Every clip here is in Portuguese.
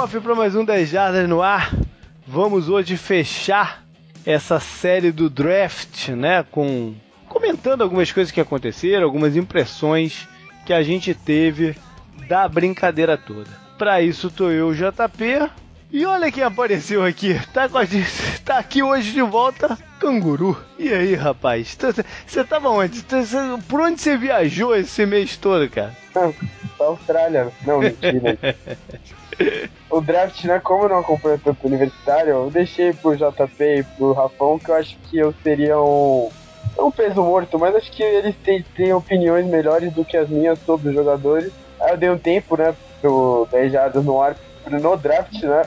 kickoff para mais um 10 Jardas no ar. Vamos hoje fechar essa série do draft, né, com comentando algumas coisas que aconteceram, algumas impressões que a gente teve da brincadeira toda. Para isso tô eu, JP, e olha quem apareceu aqui. Tá com a gente, tá aqui hoje de volta, Canguru. E aí, rapaz? Você tava onde? Por onde você viajou esse mês todo, cara? Pra Austrália. Não, mentira. o draft, né? Como eu não acompanho tanto universitário, eu deixei pro JP e pro Rafão que eu acho que eu seria um. um peso morto, mas acho que eles têm, têm opiniões melhores do que as minhas sobre os jogadores. Aí eu dei um tempo, né, pro 10 jardas no ar no draft, né?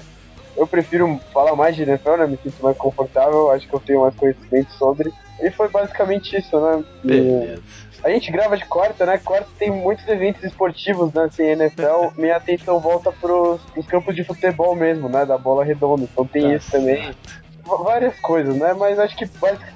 Eu prefiro falar mais de NFL, né? Me sinto mais confortável, acho que eu tenho mais conhecimento sobre. E foi basicamente isso, né? Beleza. A gente grava de quarta, né? Quarta tem muitos eventos esportivos, né? Sem NFL, minha atenção volta pros, pros campos de futebol mesmo, né? Da bola redonda. Então tem tá isso certo. também. Várias coisas, né? Mas acho que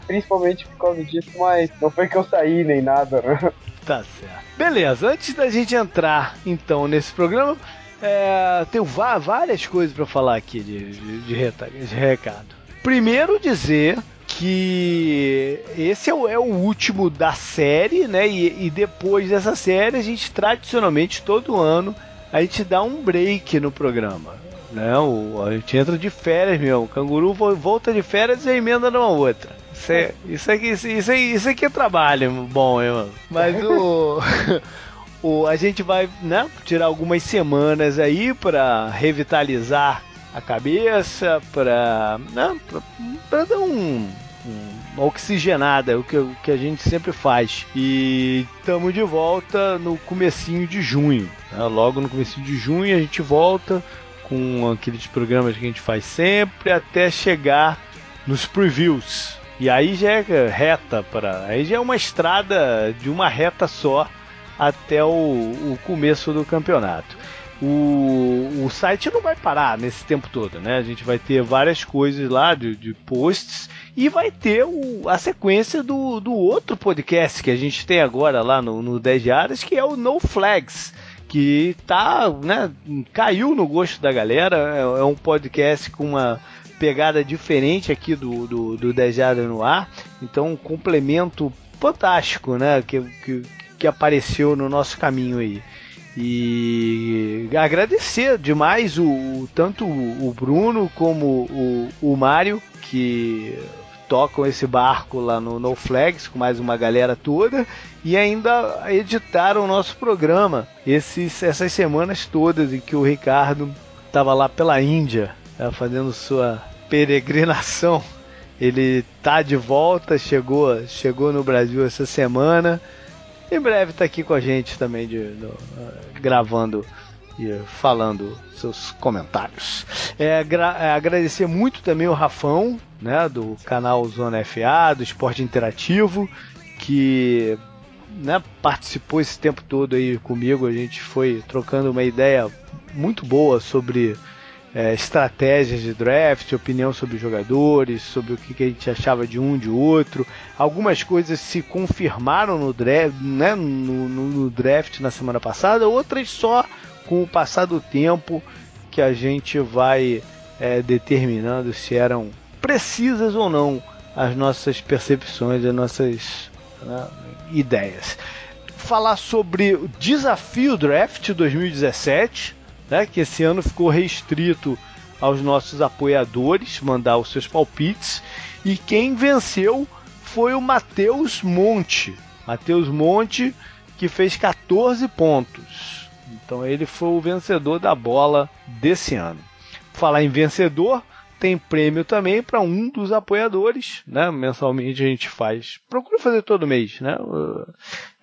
principalmente por causa disso, mas não foi que eu saí nem nada, né? Tá certo. Beleza, antes da gente entrar então nesse programa, é, tenho várias coisas para falar aqui de, de, de, de recado. Primeiro dizer que esse é o, é o, último da série, né? E, e, depois dessa série, a gente tradicionalmente todo ano a gente dá um break no programa. Né? O, a gente entra de férias mesmo. O canguru volta de férias e emenda numa outra. Isso, é, isso, aqui, isso, isso, isso aqui é trabalho bom, hein, Mas o. o, a gente vai né, tirar algumas semanas aí para revitalizar a cabeça, para né, dar um, oxigenada, o que, o que a gente sempre faz. E estamos de volta no comecinho de junho. Né? Logo no comecinho de junho a gente volta com aqueles programas que a gente faz sempre até chegar nos previews. E aí já é reta para, aí já é uma estrada de uma reta só até o, o começo do campeonato. O, o site não vai parar nesse tempo todo, né? A gente vai ter várias coisas lá de, de posts e vai ter o, a sequência do, do outro podcast que a gente tem agora lá no, no 10 Diárias, que é o No Flags que tá, né, caiu no gosto da galera, é, é um podcast com uma pegada diferente aqui do, do, do 10 no ar, então um complemento fantástico, né, que, que, que apareceu no nosso caminho aí. E agradecer demais o, tanto o Bruno como o, o Mário, que tocam esse barco lá no No Flags com mais uma galera toda e ainda editaram o nosso programa esses, essas semanas todas em que o Ricardo estava lá pela Índia né, fazendo sua peregrinação. Ele tá de volta, chegou, chegou no Brasil essa semana em breve tá aqui com a gente também, de, no, uh, gravando e falando seus comentários. É, é, agradecer muito também o Rafão, né, do canal Zona FA, do Esporte Interativo, que né, participou esse tempo todo aí comigo. A gente foi trocando uma ideia muito boa sobre é, estratégias de draft, opinião sobre jogadores, sobre o que, que, a gente achava de um de outro. Algumas coisas se confirmaram no draft, né, no, no, no draft na semana passada, outras só com o passar do tempo que a gente vai é, determinando se eram precisas ou não as nossas percepções, as nossas né, ideias. Falar sobre o desafio draft 2017 né, que esse ano ficou restrito aos nossos apoiadores mandar os seus palpites e quem venceu foi o Matheus Monte. Matheus Monte que fez 14 pontos. Então ele foi o vencedor da bola desse ano. Falar em vencedor, tem prêmio também para um dos apoiadores, né? Mensalmente a gente faz, procura fazer todo mês, né?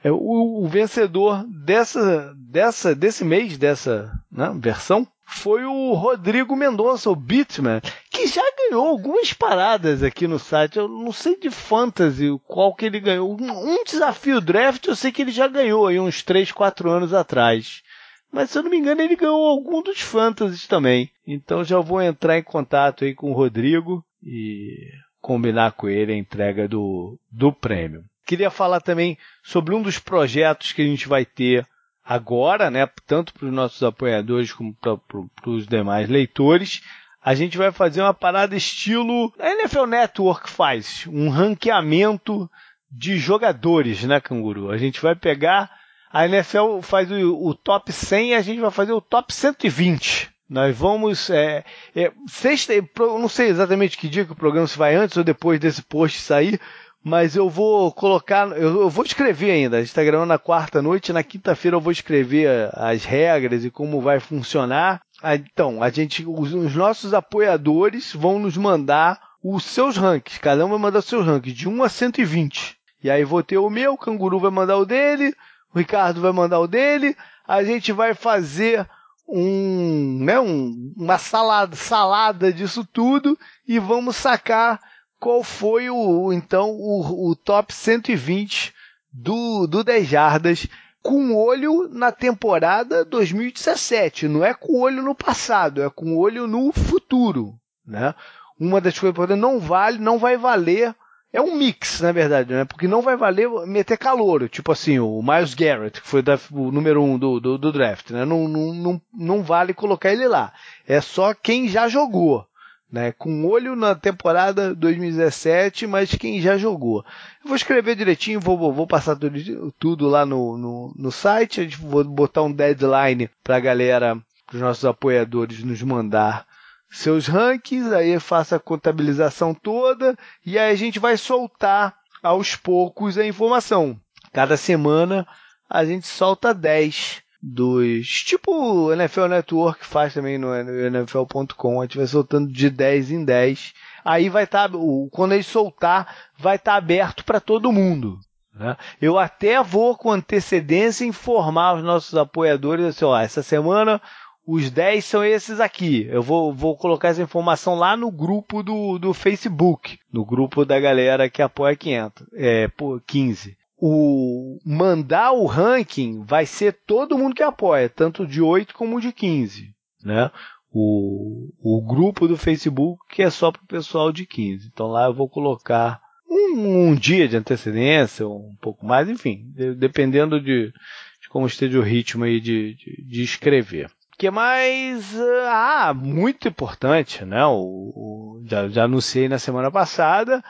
É, o, o vencedor dessa, dessa, desse mês, dessa né, versão, foi o Rodrigo Mendonça, o Beatman, que já ganhou algumas paradas aqui no site. Eu não sei de fantasy qual que ele ganhou. Um, um desafio draft eu sei que ele já ganhou aí uns 3, 4 anos atrás. Mas se eu não me engano, ele ganhou algum dos fantasies também. Então já vou entrar em contato aí com o Rodrigo e combinar com ele a entrega do, do prêmio. Queria falar também sobre um dos projetos que a gente vai ter agora, né, tanto para os nossos apoiadores como para os demais leitores, a gente vai fazer uma parada estilo a NFL Network faz, um ranqueamento de jogadores, né, Canguru? A gente vai pegar, a NFL faz o, o top 100 e a gente vai fazer o top 120. Nós vamos. É, é, sexta, não sei exatamente que dia que o programa se vai antes ou depois desse post sair, mas eu vou colocar, eu, vou escrever ainda. A gente está gravando na quarta noite, na quinta-feira eu vou escrever as regras e como vai funcionar. Ah, então, a gente, os, os, nossos apoiadores vão nos mandar os seus rankings. Cada um vai mandar seus rankings de 1 a 120. E aí vou ter o meu, o Canguru vai mandar o dele, o Ricardo vai mandar o dele. A gente vai fazer um, né, um, uma salada, salada disso tudo e vamos sacar qual foi o então o, o top 120 do, do 10 jardas com olho na temporada 2017, não é com olho no passado, é com olho no futuro, né? Uma das coisas importantes não vale, não vai valer é um mix, na verdade, né? Porque não vai valer meter calor, tipo assim, o Miles Garrett, que foi o número um do, do, do draft, né? Não, não, não, não vale colocar ele lá. É só quem já jogou né? Com olho na temporada 2017, mas quem já jogou. Eu vou escrever direitinho, vou, vou passar tudo, tudo lá no, no, no site, vou botar um deadline para a galera, para os nossos apoiadores nos mandar seus rankings, aí faça a contabilização toda e aí a gente vai soltar aos poucos a informação. Cada semana a gente solta 10 dos. Tipo o NFL Network faz também no NFL.com. A gente vai soltando de 10 em 10. Aí vai estar. Tá, quando ele soltar, vai estar tá aberto para todo mundo. Né? Eu até vou com antecedência informar os nossos apoiadores assim, ó, essa semana os 10 são esses aqui. Eu vou, vou colocar essa informação lá no grupo do, do Facebook, no grupo da galera que apoia 500, é, 15 o mandar o ranking vai ser todo mundo que apoia, tanto de 8 como de 15, né? O, o grupo do Facebook que é só para o pessoal de 15. Então lá eu vou colocar um, um, dia de antecedência, um pouco mais, enfim, dependendo de, de como esteja o ritmo aí de, de, de escrever. O que mais? Ah, muito importante, né? O, o já, já anunciei na semana passada,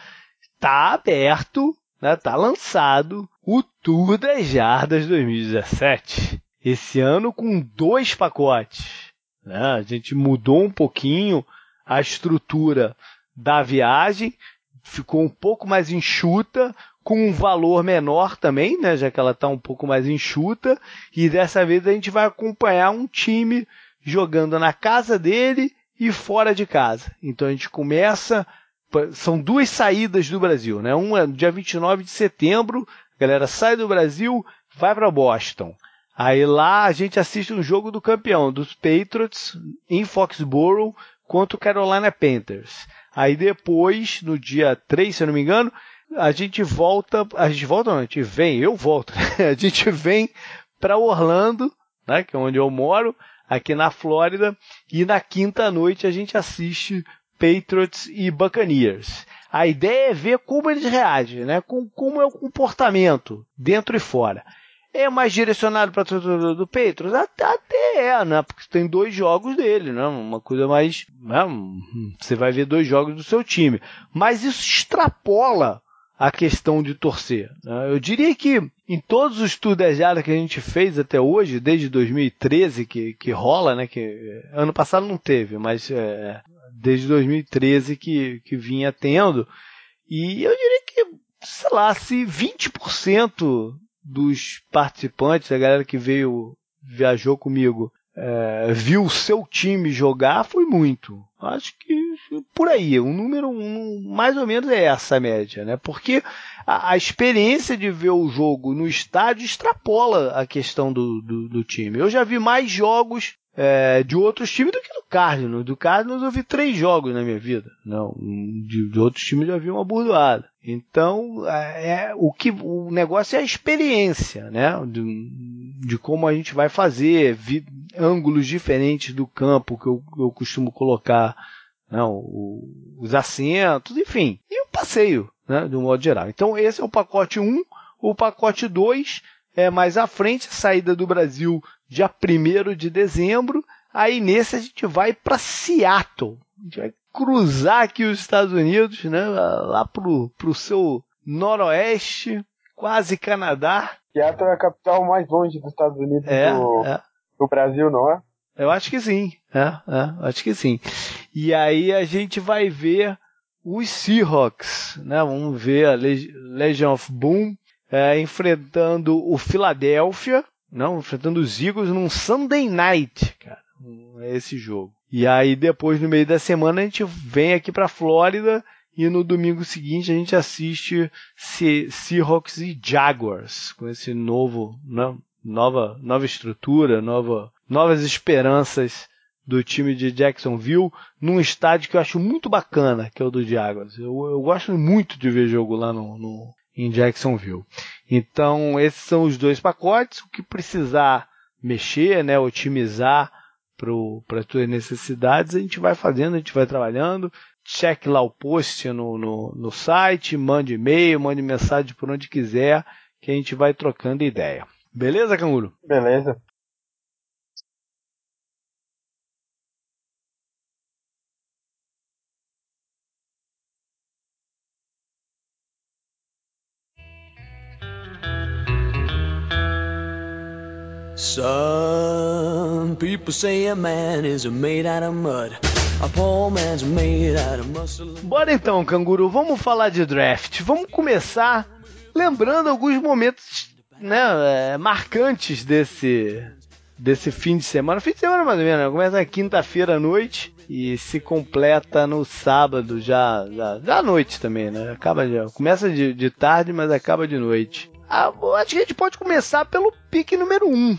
está aberto né, tá lançado o Tour das Jardas 2017. Esse ano com dois pacotes. Né? A gente mudou um pouquinho a estrutura da viagem, ficou um pouco mais enxuta, com um valor menor também, né, já que ela está um pouco mais enxuta, e dessa vez a gente vai acompanhar um time jogando na casa dele e fora de casa. Então a gente começa são duas saídas do Brasil, né? Uma é dia 29 de setembro, a galera sai do Brasil, vai para Boston. Aí lá a gente assiste um jogo do campeão, dos Patriots, em Foxborough, contra o Carolina Panthers. Aí depois, no dia 3, se eu não me engano, a gente volta, a gente volta não, a gente vem, eu volto, a gente vem para Orlando, né, que é onde eu moro, aqui na Flórida, e na quinta noite a gente assiste Patriots e Buccaneers. A ideia é ver como eles reagem, né? Com, como é o comportamento dentro e fora. É mais direcionado para o do Patriots? Até, até é, né? Porque tem dois jogos dele, né? Uma coisa mais. Né? Você vai ver dois jogos do seu time. Mas isso extrapola a questão de torcer. Né? Eu diria que em todos os tours que a gente fez até hoje, desde 2013 que, que rola, né? Que ano passado não teve, mas é, desde 2013 que, que vinha tendo. E eu diria que, sei lá, se 20% dos participantes, a galera que veio, viajou comigo, é, viu o seu time jogar, foi muito. Acho que por aí, um número um, mais ou menos é essa a média, né? Porque a, a, experiência de ver o jogo no estádio extrapola a questão do, do, do time. Eu já vi mais jogos é, de outros times do que do Cardinals. Do Cardinals eu vi três jogos na minha vida. Não, de, de outros times eu já vi uma burdoada. Então, é, é, o que o negócio é a experiência, né? De, de como a gente vai fazer, vi, ângulos diferentes do campo que eu, eu costumo colocar, não, né? o, os assentos, enfim, e o passeio, né? De um modo geral. Então, esse é o pacote 1. O pacote 2 é mais à frente, saída do Brasil dia 1 de dezembro. Aí nesse a gente vai para Seattle. A gente vai cruzar aqui os Estados Unidos, né? Lá pro, pro seu noroeste, quase Canadá. Seattle é a capital mais longe dos Estados Unidos é, do, é. do Brasil, não é? Eu acho que sim. É, é, acho que sim. E aí a gente vai ver os Seahawks, né? Vamos ver a Legion of Boom é, enfrentando o Philadelphia, não, enfrentando os Eagles num Sunday Night, cara. Esse jogo. E aí depois no meio da semana a gente vem aqui para Flórida e no domingo seguinte a gente assiste Seahawks e Jaguars com esse novo, né, nova, nova estrutura, nova, novas esperanças do time de Jacksonville num estádio que eu acho muito bacana, que é o do Jaguars. Eu, eu gosto muito de ver jogo lá no, no, em Jacksonville. Então, esses são os dois pacotes. O que precisar mexer, né, otimizar para as tuas necessidades, a gente vai fazendo, a gente vai trabalhando. Cheque lá o post no, no, no site, mande e-mail, mande mensagem por onde quiser, que a gente vai trocando ideia. Beleza, Canguru? Beleza. Some people say a man is made out of mud. A poor man's made out of muscle. Bora então, canguru, vamos falar de draft. Vamos começar lembrando alguns momentos, né, é, marcantes desse desse fim de semana. Fim de semana mais ou menos, né? começa na quinta-feira à noite e se completa no sábado já, já, já à noite também, né? Acaba já, começa de, de tarde, mas acaba de noite. Ah, acho que a gente pode começar pelo pique número 1, um,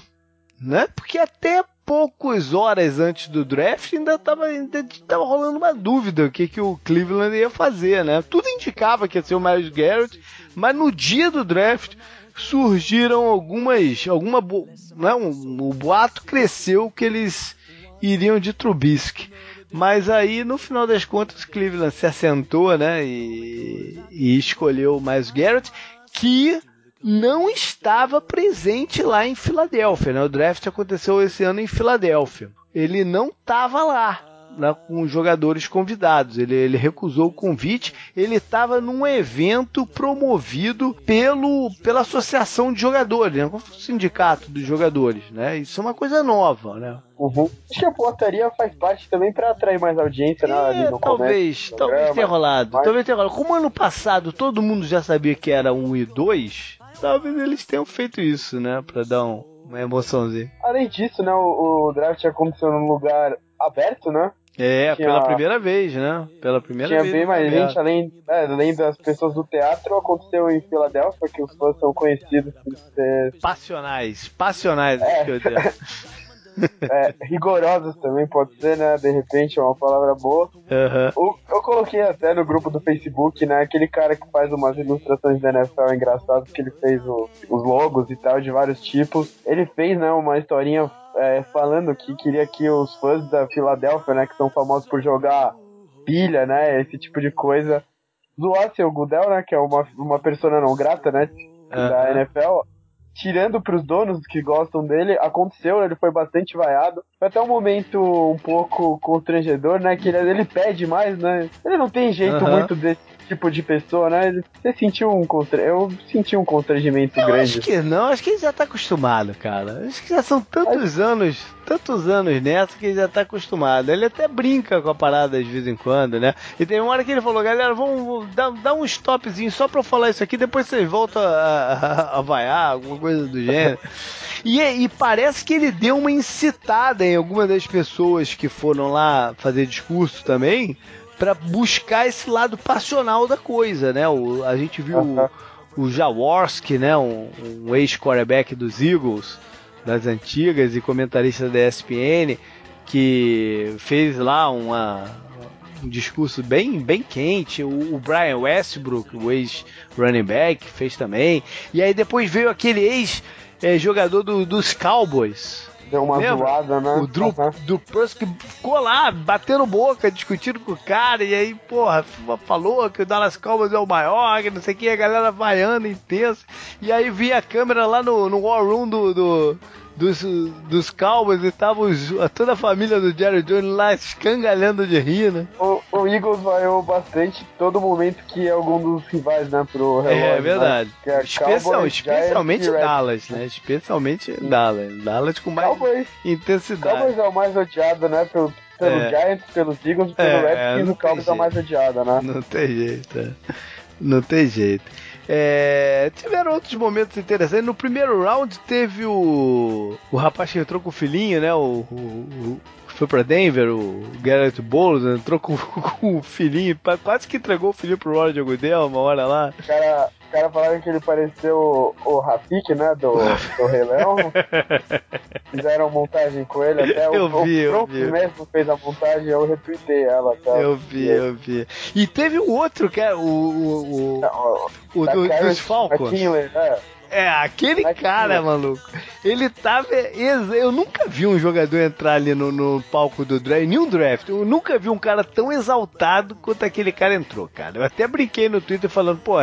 né? Porque até poucas horas antes do draft ainda estava ainda tava rolando uma dúvida o que, que o Cleveland ia fazer, né? Tudo indicava que ia ser o Miles Garrett, mas no dia do draft surgiram algumas, alguma, né? Um, o boato cresceu que eles iriam de Trubisky. Mas aí, no final das contas, Cleveland se assentou, né? E, e escolheu Miles Garrett, que não estava presente lá em Filadélfia. Né? O draft aconteceu esse ano em Filadélfia. Ele não estava lá. Né, com os jogadores convidados. Ele, ele recusou o convite. Ele estava num evento promovido pelo, pela associação de jogadores, né, o sindicato dos jogadores. Né? Isso é uma coisa nova. Né? Uhum. Acho que a portaria faz parte também para atrair mais audiência né, é, talvez, talvez tenha rolado. Mas... Talvez tenha rolado. Como ano passado todo mundo já sabia que era 1 e 2, talvez eles tenham feito isso, né? Pra dar um, uma emoçãozinha. Além disso, né? O, o draft aconteceu num lugar aberto, né? É, tinha, pela primeira vez, né? Pela primeira tinha vez. Tinha bem mais gente, além, é, além das pessoas do teatro, aconteceu em Filadélfia, que os fãs são conhecidos por ser. Passionais, passionais, é. que eu dizer. é, rigorosos também pode ser, né? De repente é uma palavra boa. Uhum. eu coloquei até no grupo do Facebook, né? Aquele cara que faz umas ilustrações da NFL engraçadas, que ele fez o, os logos e tal, de vários tipos. Ele fez, né, uma historinha é, falando que queria que os fãs da Filadélfia, né, que são famosos por jogar pilha, né? Esse tipo de coisa, zoassem o Gudel, né? Que é uma, uma persona não grata, né? Da NFL tirando pros donos que gostam dele, aconteceu, ele foi bastante vaiado. Foi até um momento um pouco constrangedor, né? Que ele, ele pede mais, né? Ele não tem jeito uhum. muito desse tipo de pessoa, né? Você sentiu um contra... Eu senti um constrangimento eu grande. Acho que não, acho que ele já tá acostumado, cara. Acho que já são tantos anos, tantos anos nessa que ele já tá acostumado. Ele até brinca com a parada de vez em quando, né? E tem uma hora que ele falou, galera, vamos dar, dar um stopzinho só pra eu falar isso aqui, depois vocês voltam a, a, a vaiar, alguma coisa do gênero. E, e, parece que ele deu uma incitada em alguma das pessoas que foram lá fazer discurso também, para buscar esse lado passional da coisa, né? O, a gente viu o, o Jaworski, né? Um, um ex-quarterback dos Eagles, das antigas e comentarista da ESPN, que fez lá uma, um discurso bem, bem quente. O, Brian Westbrook, o ex-running back, fez também. E aí depois veio aquele ex-jogador é, do, dos Cowboys, Deu uma Lembra? zoada, né? O Drew, Aham. Drew Purski ficou lá, batendo boca, discutindo com o cara, e aí, porra, falou que o Dallas Cowboys é o maior, que não sei o que, a galera vaiando intenso. E aí via a câmera lá no, no War Room do, do- dos, dos Cowboys e tava os- toda a família do Jerry Jones lá escangalhando de rir, né? O, o Eagles vaiou bastante todo momento que algum dos rivais, né, pro relógio. É verdade. Né? Que é Especial- Cowboys, especialmente Giants Dallas, né? Especialmente Dallas. Dallas com mais Cowboys, intensidade. Cowboys é o mais odiado, né? Pelo, pelo É. Giants, pelos Eagles, pelo É, Redskins, o Cowboys tem é o mais odiado, né? Não tem jeito, é. Não tem jeito. É, tiveram outros momentos interessantes. No primeiro round teve o. O rapaz que entrou com o filhinho, né? O. o- o- foi pra Denver, o Garrett Bowles, né, entrou com, com o filhinho, quase que entregou o filhinho pro Roger Goodell uma hora lá. Cara, o cara falaram que ele pareceu o, o Rafik, né? Do, do Rei Leão. Fizeram montagem com ele até. Eu o, vi, o eu vi. mesmo fez a montagem eu retuitei ela. Tá? Eu vi, eu vi. E teve o outro, que é o. O, o, Não, o da do- Karen dos Falcons. Né? É, aquele que cara, é? maluco. Ele tava. Eu nunca vi um jogador entrar ali no, no palco do draft, nenhum draft. Eu nunca vi um cara tão exaltado quanto aquele cara entrou, cara. Eu até brinquei no Twitter falando, pô,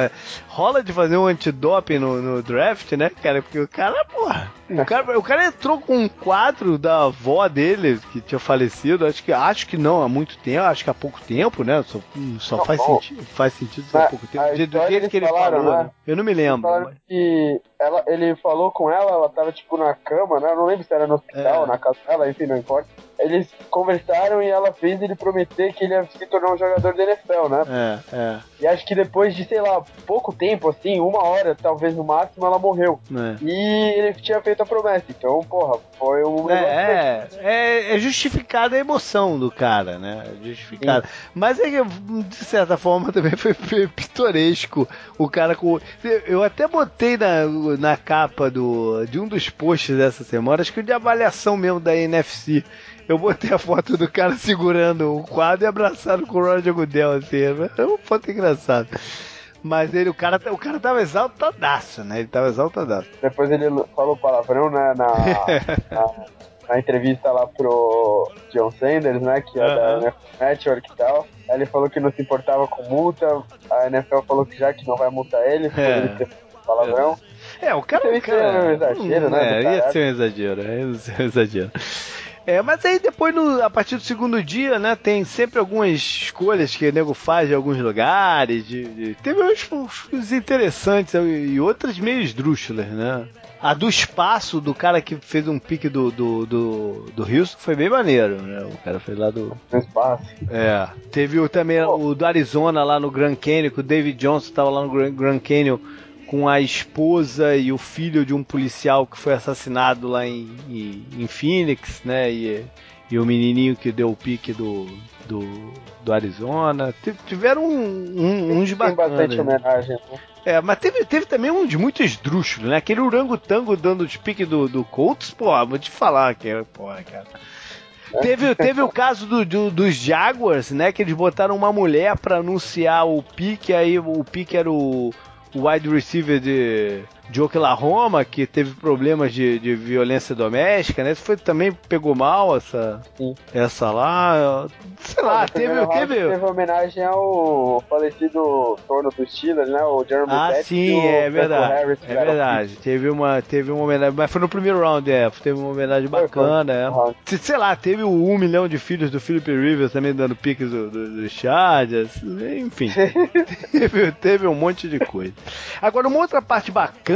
rola de fazer um antidoping no, no draft, né, cara? Porque o cara, porra. O cara, o cara entrou com um quadro da avó dele, que tinha falecido. Acho que, acho que não há muito tempo, acho que há pouco tempo, né? Só, só Não, faz, bom. sentido, faz sentido ser há pouco tempo. Do jeito que ele falaram, falou, né? Eu não me lembro. Mas- que ela, ele falou com ela, ela tava tipo na cama, né? Eu não lembro se era no hospital, É. na casa dela, enfim, não importa. Eles conversaram e ela fez ele prometer que ele ia se tornar um jogador da NFL, né? É, é. E acho que depois de, sei lá, pouco tempo, assim, uma hora, talvez no máximo, ela morreu. É. E ele tinha feito a promessa. Então, porra, foi um negócio. É, é, é justificada a emoção do cara, né? É Justificada. Mas é que, de certa forma, também foi pitoresco o cara com. Eu até botei na, na capa do, de um dos posts dessa semana, acho que de avaliação mesmo da NFC. Eu botei a foto do cara segurando o quadro e abraçado com o Roger Goodell, assim. É uma foto engraçada. Mas ele, o cara, o cara tava exaltadaço, né? Ele tava exaltadaço. Depois ele falou palavrão, né, na, na, na entrevista lá pro John Sanders, né, que é Aham. da NFL Network e tal. Aí ele falou que não se importava com multa, a NFL falou que já que não vai multar ele, É. ele ter palavrão. É, o cara. Isso aí o cara foi um exagero, né, É, ia ser um exagero, é, ia ser um exagero. É, mas aí depois, no- a partir do segundo dia, né, tem sempre algumas escolhas que o nego faz em alguns lugares. de- de- teve uns, uns interessantes e outras meio esdrúxulas, né? A do espaço do cara que fez um pique do, do, do, do Houston foi bem maneiro, né? O cara fez lá do. No espaço. É. Teve o, também o do Arizona lá no Grand Canyon, que o David Johnson estava lá no Grand, Grand Canyon com a esposa e o filho de um policial que foi assassinado lá em, em, em Phoenix, né? E, e o menininho que deu o pique do, do, do Arizona. Tive- Tiveram um- um- uns Tem bacanas. bastante homenagem. Né? É, mas teve, teve também um de muito esdrúxulo, né? Aquele orangotango dando os piques do, do Colts, pô, vou te falar que é, porra, cara. Teve, teve o caso do, do- dos Jaguars, né? Que eles botaram uma mulher pra anunciar o pique, aí o pique era o, o wide receiver de, de Oklahoma, que teve problemas de, de violência doméstica, né? Isso foi, também pegou mal essa, Sim. essa lá. Sei lá, teve. teve... teve homenagem ao falecido dono do Steelers, né? O Jeremy Ah, sim, é verdade. Harris, É verdade. Teve uma, teve uma homenagem, mas foi no primeiro round, é. Teve uma homenagem Foi, bacana, foi. é. Se- Sei lá, teve o um milhão de filhos do Philip Rivers também dando piques do, do, do Chargers. Enfim, teve, teve um monte de coisa. Agora, uma outra parte bacana,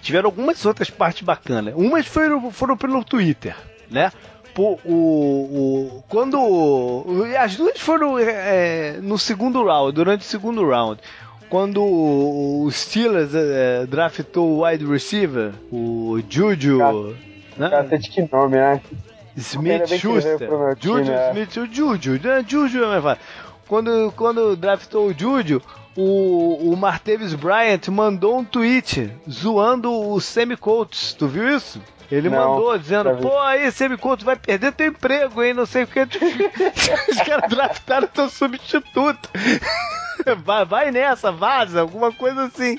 tiveram algumas outras partes bacanas. Umas foram, foram pelo Twitter, né? Pô, o, o, quando. As duas foram é, no segundo round, durante o segundo round. Quando o Steelers é, draftou o wide receiver, o Juju. né? Cacete, que nome, né? Smith Schuster. meu time, Juju é. Smith, o Juju, né? Juju é. Quando, quando draftou o Juju, o, o Martavis Bryant mandou um tweet zoando o Sammy Coates. Tu viu isso? Ele Não, mandou dizendo, pô, aí, Coates vai perder teu emprego, hein? Não sei o que. Os caras draftaram teu substituto. vai, vai nessa, vaza, alguma coisa assim.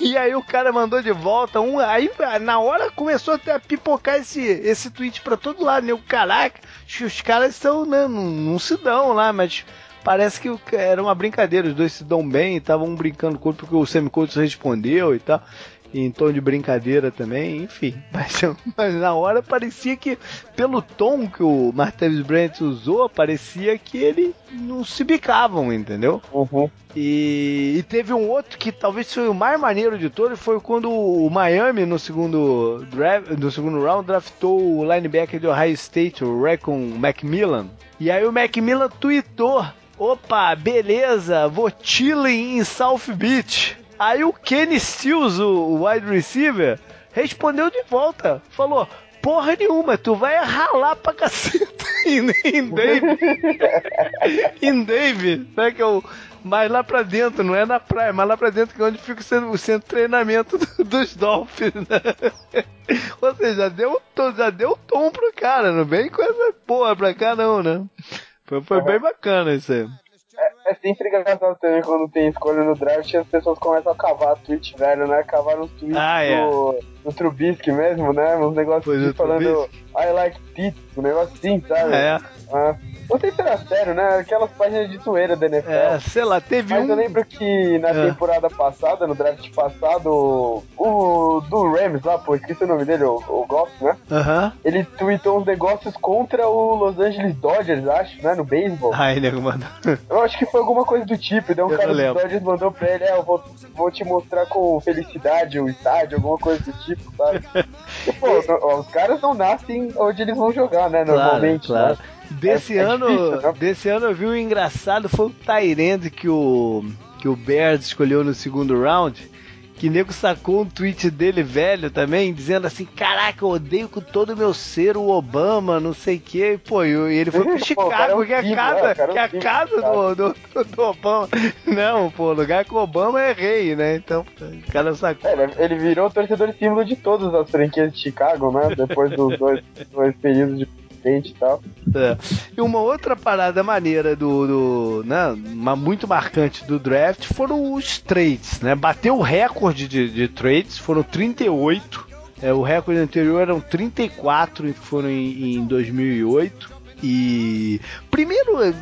E aí o cara mandou de volta um. Aí na hora começou até a pipocar esse, esse tweet pra todo lado, né? O caraca, os caras estão, né? Não, não se dão lá, mas parece que era uma brincadeira, os dois se dão bem e estavam brincando com porque o Semicotos respondeu e tal em tom de brincadeira também, enfim. Mas, mas, na hora parecia que, pelo tom que o Martavis Brent usou, parecia que eles não se bicavam, entendeu? Uhum. E, e, teve um outro que talvez foi o mais maneiro de todos, foi quando o Miami, no segundo, draft, no segundo round, draftou o linebacker de Ohio State, o Recon Macmillan. E aí o Macmillan tweetou Opa, beleza, chilling em South Beach. Aí o Kenny Stills, o wide receiver, respondeu de volta. Falou: Porra nenhuma, tu vai ralar pra caceta em, em Dave. em Dave, né? Que é o. Mais lá pra dentro, não é na praia, mas lá pra dentro que é onde fica o centro, de treinamento do, dos Dolphins, né? Ou seja, já deu, já deu tom pro cara, não vem com essa porra pra cá não, né? Foi, foi bem bacana isso aí. É, é sempre engraçado também quando tem escolha no draft e as pessoas começam a cavar tweet velho, né? Cavar uns tweets ah, é. do, do Trubisky mesmo, né? Uns negócios de falando. I like pizza, um negócio assim, sabe? É. Ah. Não sei se era sério, né? Aquelas páginas de zoeira da NFL. É, sei lá, teve Mas um... eu lembro que na é. temporada passada, no draft passado, o do Rams lá, pô, esqueci o nome dele, o, o Goff, né? Aham. Ele tweetou uns negócios contra o Los Angeles Dodgers, acho, né? No beisebol. Ah, ele mandou. Eu acho que foi alguma coisa do tipo. Daí um eu cara do Dodgers mandou pra ele, é, eu vou, vou te mostrar com felicidade o estádio, alguma coisa do tipo, sabe? e, pô, os caras não nascem onde eles vão jogar, né? Normalmente, claro, claro. Né? Desse, é, é ano, difícil, né? desse ano eu vi um engraçado, foi o Tyrande que o, que o Bears escolheu no segundo round. Que nego sacou um tweet dele velho também, dizendo assim: Caraca, eu odeio com todo o meu ser o Obama, não sei o que. E, pô, e ele foi pro Chicago, que é a casa, que é a casa do, do, do, Obama. Não, pô, o lugar que o Obama é rei, né? Então, o cara sacou. É, ele virou torcedor símbolo de todas as franquias de Chicago, né? Depois dos dois, dois períodos de e tal. É. E uma outra parada maneira do, do né, muito marcante do draft foram os trades, né? Bateu o recorde de, de trades, foram 38. É, o recorde anterior eram 34 e foram em, em 2008. E primeiro é,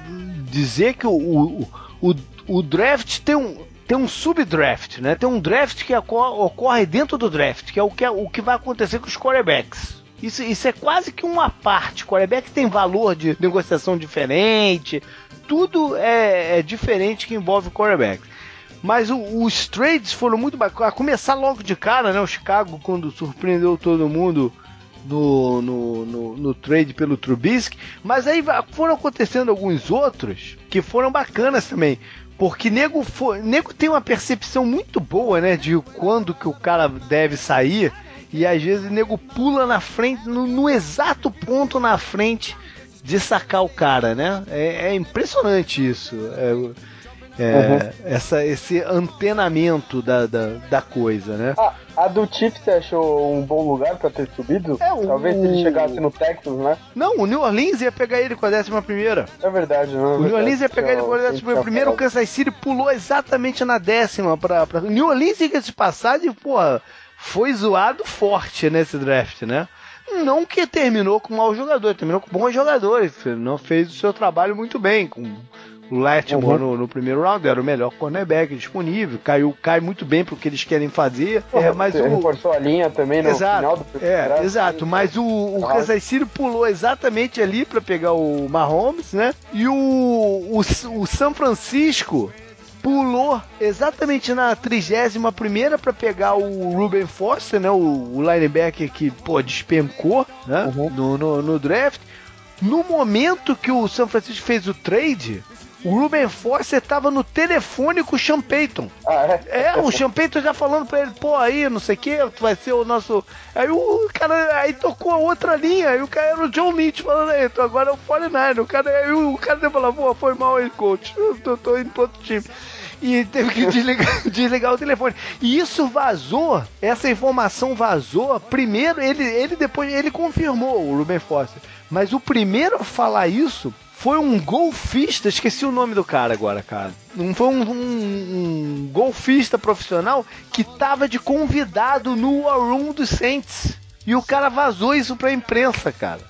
dizer que o, o, o, o draft tem um, tem um subdraft, né? Tem um draft que ocorre dentro do draft, que é o que, é, o que vai acontecer com os quarterbacks. Isso, isso é quase que uma parte. Quarterback tem valor de negociação diferente. Tudo é, é diferente que envolve quarterback. Mas o, os trades foram muito bacanas. A começar logo de cara, né? O Chicago, quando surpreendeu todo mundo no, no, no, no, trade pelo Trubisky, mas aí foram acontecendo alguns outros que foram bacanas também. Porque nego, nego tem uma percepção muito boa, né, de quando que o cara deve sair e às vezes o nego pula na frente, no, no exato ponto na frente de sacar o cara, né? É, é impressionante isso. É, é, uhum. essa, esse antenamento da, da, da coisa, né? Ah, a do Chiefs você achou um bom lugar para ter subido? É, o... Talvez se ele chegasse no Texas, né? Não, o New Orleans ia pegar ele com a décima primeira. É verdade, não. É o New Orleans ia pegar ele com a décima primeira. O Kansas City pulou exatamente na décima pra. pra... New Orleans, diga-se de passagem, porra foi zoado forte nesse draft, né? Não que terminou com mau jogador, terminou com bons jogadores. Não fez o seu trabalho muito bem. Com o Latimore uhum. no, no, primeiro round era o melhor cornerback disponível. Caiu, cai muito bem pro que eles querem fazer. é, mas o... reforçou a linha também no exato, final do É, exato. Mas o, o Kansas City pulou exatamente ali para pegar o Mahomes, né? E o, o, o São Francisco pulou exatamente na 31 primeira para pegar o Ruben Foster, né? O, o, linebacker que, pô, despencou, né? Uhum. No, no, no, draft. No momento que o São Francisco fez o trade, o Ruben Foster tava no telefone com o Sean Payton. Ah, é? é, o Sean Payton já falando pra ele, pô, aí, não sei o que, tu vai ser o nosso. Aí o cara aí tocou a outra linha, aí o cara era o John Lynch falando aí, então agora é o 49. O cara, aí o cara deu falar, pô, foi mal aí, coach. Eu tô, tô indo pro outro time e teve que desligar, desligar o telefone. E isso vazou, essa informação vazou. Primeiro, ele, ele depois ele confirmou o Ruben Foster. Mas o primeiro a falar isso foi um golfista, esqueci o nome do cara agora, cara. Não foi um, um, um golfista profissional que tava de convidado no War Room dos Saints. E o cara vazou isso pra imprensa, cara.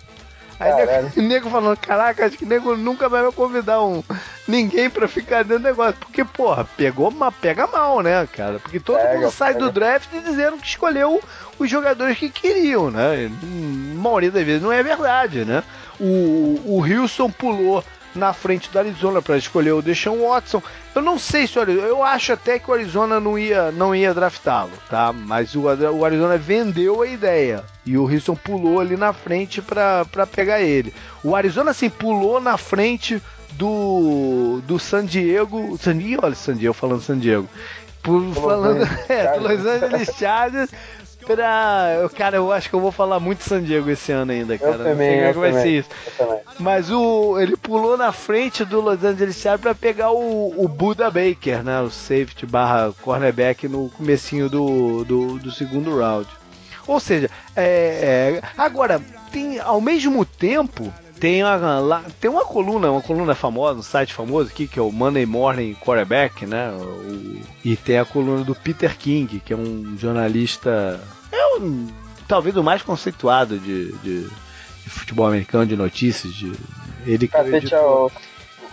Aí nego, nego falando, caraca, acho que nego nunca vai me convidar um, ninguém pra ficar dentro do negócio. Porque, porra, pegou, pega mal, né, cara? Porque todo pega, mundo sai pega. do draft dizendo que escolheu os jogadores que queriam, né? A maioria das vezes não é verdade, né? O, o Wilson pulou na frente do Arizona para escolher o Deshaun Watson. Eu não sei se o Arizona, eu acho até que o Arizona não ia, não ia draftá-lo, tá? Mas o, o Arizona vendeu a ideia e o Houston pulou ali na frente para pegar ele. O Arizona assim pulou na frente do do San Diego, San Diego, olha San Diego falando San Diego. Por, falando, é, do Los Angeles Chargers pra. Cara, eu acho que eu vou falar muito San Diego esse ano ainda, cara. Eu também, não sei como é que vai ser isso. Mas o, ele pulou na frente do Los Angeles Chargers pra pegar o, o Buda Baker, né? O safety barra cornerback no comecinho do, do, do segundo round. Ou seja, é, é, agora, tem, ao mesmo tempo, tem uma, lá, tem uma coluna, uma coluna famosa, um site famoso aqui, que é o Monday Morning Quarterback, né? O, e tem a coluna do Peter King, que é um jornalista. É um, talvez o mais conceituado de, de, de futebol americano, de notícias. De, ele que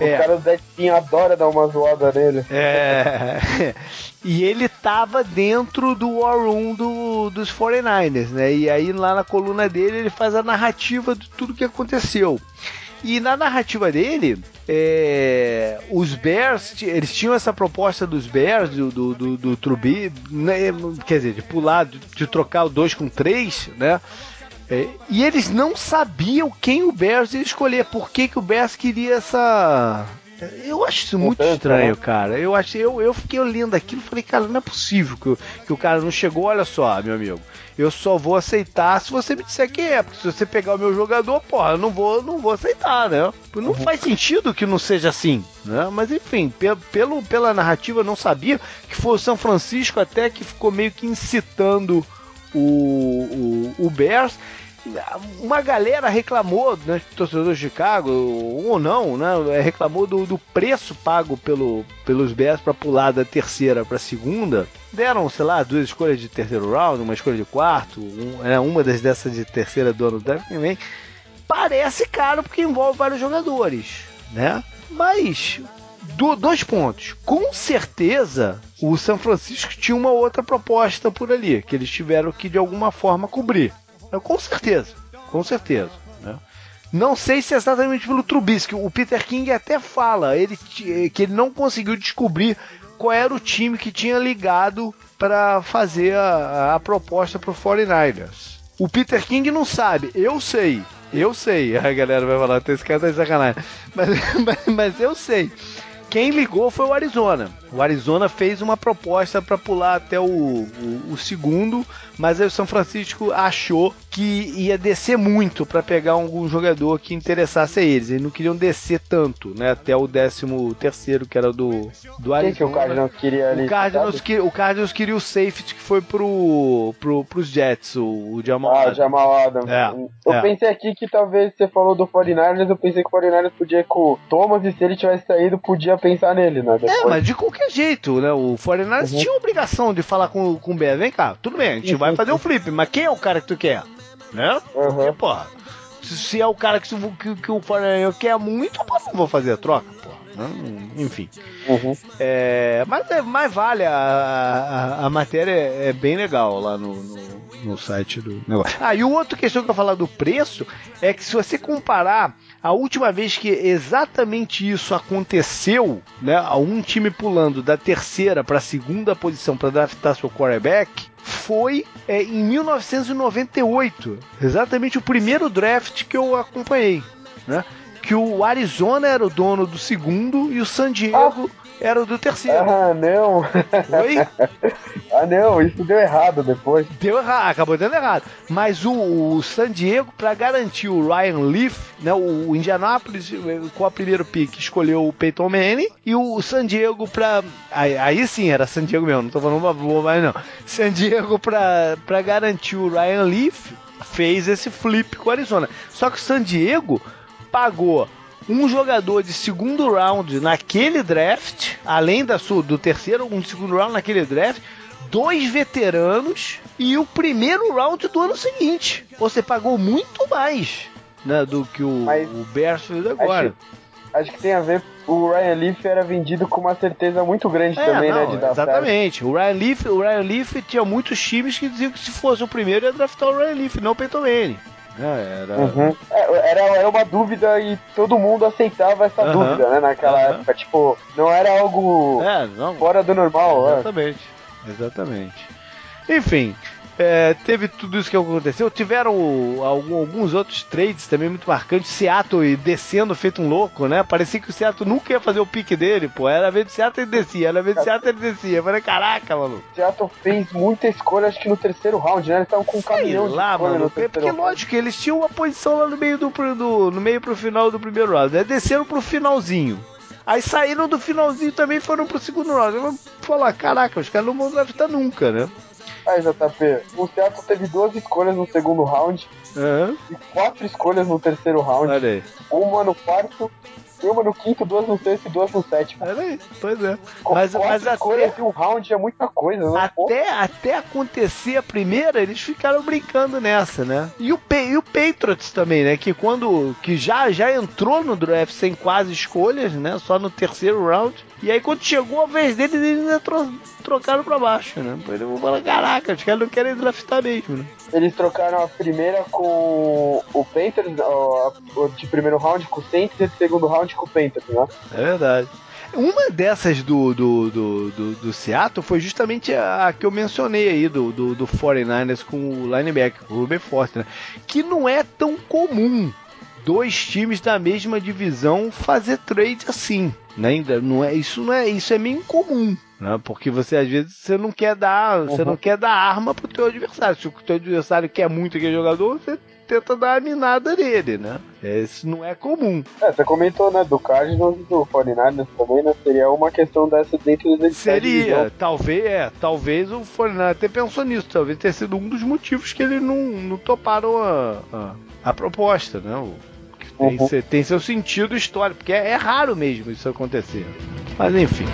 editou, o é. cara do adora dar uma zoada nele. É. e ele tava dentro do War Room do, dos 49ers, né? E aí lá na coluna dele ele faz a narrativa de tudo que aconteceu. E na narrativa dele, é, os Bears, eles tinham essa proposta dos Bears, do, do, do, do Trubi, né, quer dizer, de pular, de, de trocar o 2 com 3, né? É, e eles não sabiam quem o Bears ia escolher, por que, que o Bears queria essa. Eu acho isso muito estranho, cara. Eu achei, eu, eu fiquei olhando aquilo e falei, cara, não é possível que, que o cara não chegou. Olha só, meu amigo, eu só vou aceitar se você me disser quem é, porque se você pegar o meu jogador, porra, eu não vou, não vou aceitar, né? Não uhum. faz sentido que não seja assim, né? Mas enfim, pelo, pelo, pela narrativa eu não sabia que foi o São Francisco até que ficou meio que incitando o, o, o Bears uma galera reclamou, né, torcedores de Chicago, ou não, né, reclamou do, do preço pago pelo, pelos Bears para pular da terceira para segunda. Deram, sei lá, duas escolhas de terceiro round, uma escolha de quarto, um, é, uma das dessas de terceira do ano também. Parece caro porque envolve vários jogadores, né? Mas do, dois pontos. Com certeza, o São Francisco tinha uma outra proposta por ali, que eles tiveram que de alguma forma cobrir. Com certeza, com certeza. Né? Não sei se é exatamente pelo Trubisky. O Peter King até fala ele, que ele não conseguiu descobrir qual era o time que tinha ligado para fazer a, a proposta para o 49ers. O Peter King não sabe, eu sei. Eu sei. A galera vai falar, esse cara tá de sacanagem. Mas, mas, mas eu sei. Quem ligou foi o Arizona. O Arizona fez uma proposta para pular até o, o, o, segundo, mas aí o São Francisco achou que ia descer muito para pegar algum jogador que interessasse a eles. Eles não queriam descer tanto, né? Até o décimo terceiro, que era do, do Arizona. Que o Cardinals queria ali? O Cardinals, que, o Cardinals queria o safety que foi pro, pro, pros Jets, o, o Jamal Ah, o Jamal Adams. É, eu é. pensei aqui que talvez você falou do 49ers, eu pensei que o 49ers podia ir com o Thomas e se ele tivesse saído, podia pensar nele, né? Depois. É, mas de qualquer jeito, né? O Foreigners uhum. tinha obrigação de falar com, com o BR, vem cá, tudo bem, a gente vai fazer o um flip, mas quem é o cara que tu quer? Né? Uhum. Porque, porra, se, é o cara que, que, que o Foreigner quer muito, eu não vou fazer a troca, porra. Né? Enfim. Uhum. É, mas, é, mas vale, a, a, a matéria é, é bem legal lá no, no, no site do negócio. Ah, e o outro questão que eu falar do preço é que se você comparar a última vez que exatamente isso aconteceu, né, um time pulando da terceira para a segunda posição para draftar seu quarterback, foi é, em 1998, exatamente o primeiro draft que eu acompanhei, né? Que o Arizona era o dono do segundo e o San Diego era o do terceiro. Ah, não. Oi? ah, não, isso deu errado depois. Deu errado, acabou dando errado. Mas o, o San Diego, para garantir o Ryan Leaf, né, o, Indianapolis, com a primeiro pick, escolheu o Peyton Manning, e o San Diego pra... Aí, aí sim, era San Diego mesmo, não tô falando bobagem não. San Diego pra, pra garantir o Ryan Leaf, fez esse flip com o Arizona. Só que o San Diego pagou um jogador de segundo round naquele draft, além da sua, do terceiro, um segundo round naquele draft, dois veteranos e o primeiro round do ano seguinte. Você pagou muito mais né, do que o, Mas, o agora. Acho, acho, que tem a ver. O Ryan Leaf era vendido com uma certeza muito grande é, também, né, não, né? De exatamente. Certo. O Ryan, Leaf, o Ryan Leaf tinha muitos times que diziam que se fosse o primeiro ia draftar o Ryan Leaf, não o Peyton Manning. É, era... Uhum. É, era, era uma dúvida e todo mundo aceitava essa uhum. dúvida, né? Naquela uhum. época. Tipo, não era algo é, não, fora do normal. É. Exatamente. Exatamente. Enfim, é, teve tudo isso que aconteceu. Tiveram alguns outros trades também muito marcantes. Seattle descendo feito um louco, né? Parecia que o Seattle nunca ia fazer o pique dele, pô. Era vez de Seattle ele descia, era vez de Seattle ele descia. Eu falei, caraca, mano. Seattle fez muita escolha, acho que no terceiro round, né? Eles estavam com um caminhão lá, mano. Porque, porque lógico, eles tinham uma posição lá no meio do, do no meio pro final do primeiro round. Né? Desceram pro finalzinho. Aí saíram do finalzinho também e foram pro segundo round. Eu vou falar, caraca, os caras não vão draftar nunca, né? Aí, JP, o Seattle teve duas escolhas no segundo round uhum. e quatro escolhas no terceiro round. Olha aí. Uma no quarto uma no quinto, duas no sexto e duas no sétimo. Olha aí, pois é. Com mas, mas até, um round é muita coisa, né? Até, até acontecer a primeira, eles ficaram brincando nessa, né? E o, e o Patriots também, né? Que quando. que já, já entrou no draft sem quase escolhas, né? Só no terceiro round. E aí quando chegou a vez deles, eles ainda tro trocaram pra baixo, né? Eles vão falar, caraca, os caras não querem draftar mesmo, né? Eles trocaram a primeira com o Panthers, de primeiro round com o Saints e de segundo round com o Panthers, né? É verdade. Uma dessas do, do, do, do, do Seattle foi justamente a que eu mencionei aí, do, do, do 49ers com o linebacker, o Ruben Foster, né? que não é tão comum dois times da mesma divisão fazer trade assim. Né? Ainda não é isso não é isso é meio incomum, né? Porque você às vezes você não quer dar uhum. você não quer dar arma pro teu adversário. Se o teu adversário quer muito aquele jogador, você tenta dar a minada nele, né? Isso não é comum. É, você comentou, né, do Cardinals e do 49ers também, né? Seria uma questão dessa dentro do Seria, talvez, é, talvez o 49 até pensou nisso, talvez tenha sido um dos motivos que ele não, não toparam a, a, a proposta, né? O, tem, uhum. tem seu sentido histórico, porque é, é raro mesmo isso acontecer. Mas enfim.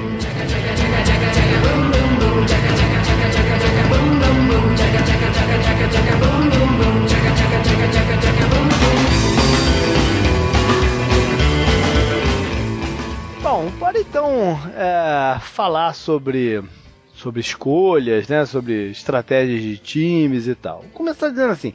Bom, bora então é, falar sobre sobre escolhas, né, sobre estratégias de times e tal. Vou começar dizendo assim,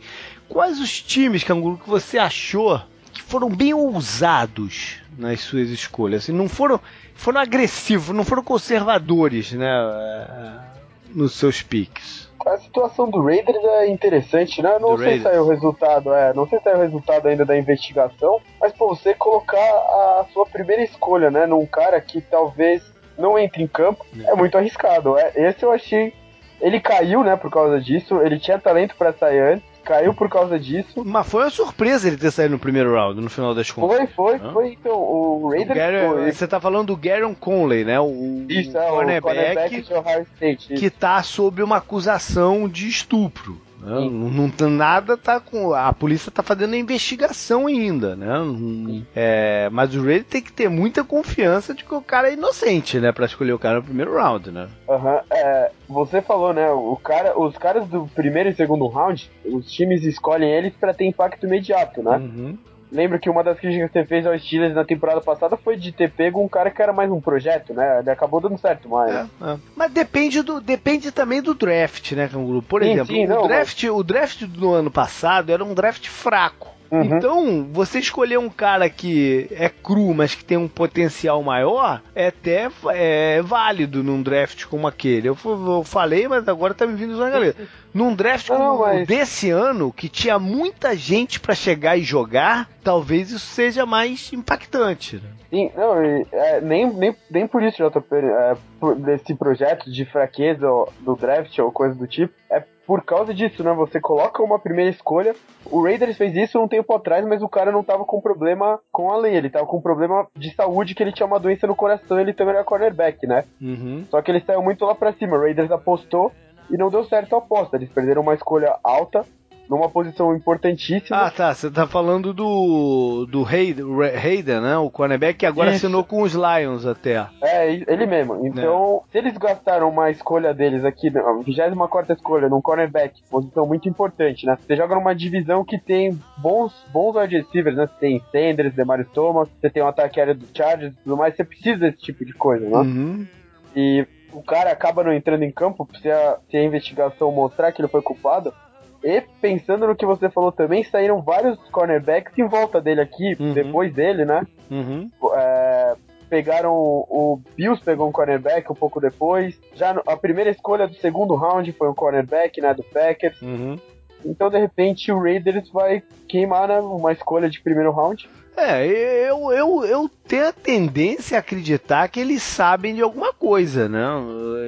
quais os times, Canguru, que você achou que foram bem ousados nas suas escolhas. Assim, não foram, foram agressivos, não foram conservadores né, eh, nos seus picks. A situação do Raiders é interessante, né? Não do sei Raiders. se saiu o resultado, é, não sei se saiu o resultado ainda da investigação, mas pô, você colocar a sua primeira escolha, né, num cara que talvez não entre em campo, é, é muito arriscado. É, esse eu achei ele caiu, né, por causa disso. Ele tinha talento para sair antes caiu por causa disso. Mas foi uma surpresa ele ter saído no primeiro round, no final das contas. Foi, foi, ah. foi. Então, o Raiders. O Gary, você tá falando do Garon Conley, né? O, isso, é, o cornerback Ohio State. Que tá sob uma acusação de estupro. Não, não, nada tá com. A polícia tá fazendo a investigação ainda, né? É, mas o Raiders tem que ter muita confiança de que o cara é inocente, né? Pra escolher o cara no primeiro round, né? Aham. Uhum. É, você falou, né? O cara, os caras do primeiro e segundo round, os times escolhem eles para ter impacto imediato, né? Uhum. Lembra que uma das críticas que você fez ao Steelers na temporada passada foi de ter pego um cara que era mais um projeto, né? Ele acabou dando certo, mas. É, é. Mas depende, do, depende também do draft, né, Canguru? Por sim, exemplo, sim, não, o, draft, mas... o draft do ano passado era um draft fraco. Uhum. Então, você escolher um cara que é cru, mas que tem um potencial maior, é até é, válido num draft como aquele. Eu, eu falei, mas agora tá me vindo na cabeça. Num draft não, mas... desse ano, que tinha muita gente para chegar e jogar, talvez isso seja mais impactante. Né? Sim, não, é, nem, nem, nem por isso, JP, é, desse projeto de fraqueza do draft ou coisa do tipo, é por causa disso, né? Você coloca uma primeira escolha. O Raiders fez isso um tempo atrás, mas o cara não tava com problema com a lei. Ele tava com problema de saúde, que ele tinha uma doença no coração ele também era cornerback, né? Uhum. Só que ele saiu muito lá pra cima. O Raiders apostou e não deu certo a aposta. Eles perderam uma escolha alta numa posição importantíssima. Ah, tá. Você tá falando do. do Hayden, né? O cornerback que agora Isso. assinou com os Lions até. É, ele mesmo. Então, é. se eles gastaram uma escolha deles aqui, a 24 escolha, num cornerback, posição muito importante, né? Você joga numa divisão que tem bons, bons wide receivers, né? Você tem Sanders, Demarius Thomas, você tem um ataque aéreo do Chargers e tudo mais, você precisa desse tipo de coisa, né? Uhum. E o cara acaba não entrando em campo se a, se a investigação mostrar que ele foi culpado. E pensando no que você falou também, saíram vários cornerbacks em volta dele aqui, uhum. depois dele, né? Uhum. É, pegaram o Bills pegou um cornerback um pouco depois. Já a primeira escolha do segundo round foi um cornerback, né, do Packers. Uhum. Então, de repente, o Raiders vai queimar né, uma escolha de primeiro round. É, eu, eu, eu tenho a tendência a acreditar que eles sabem de alguma coisa, né?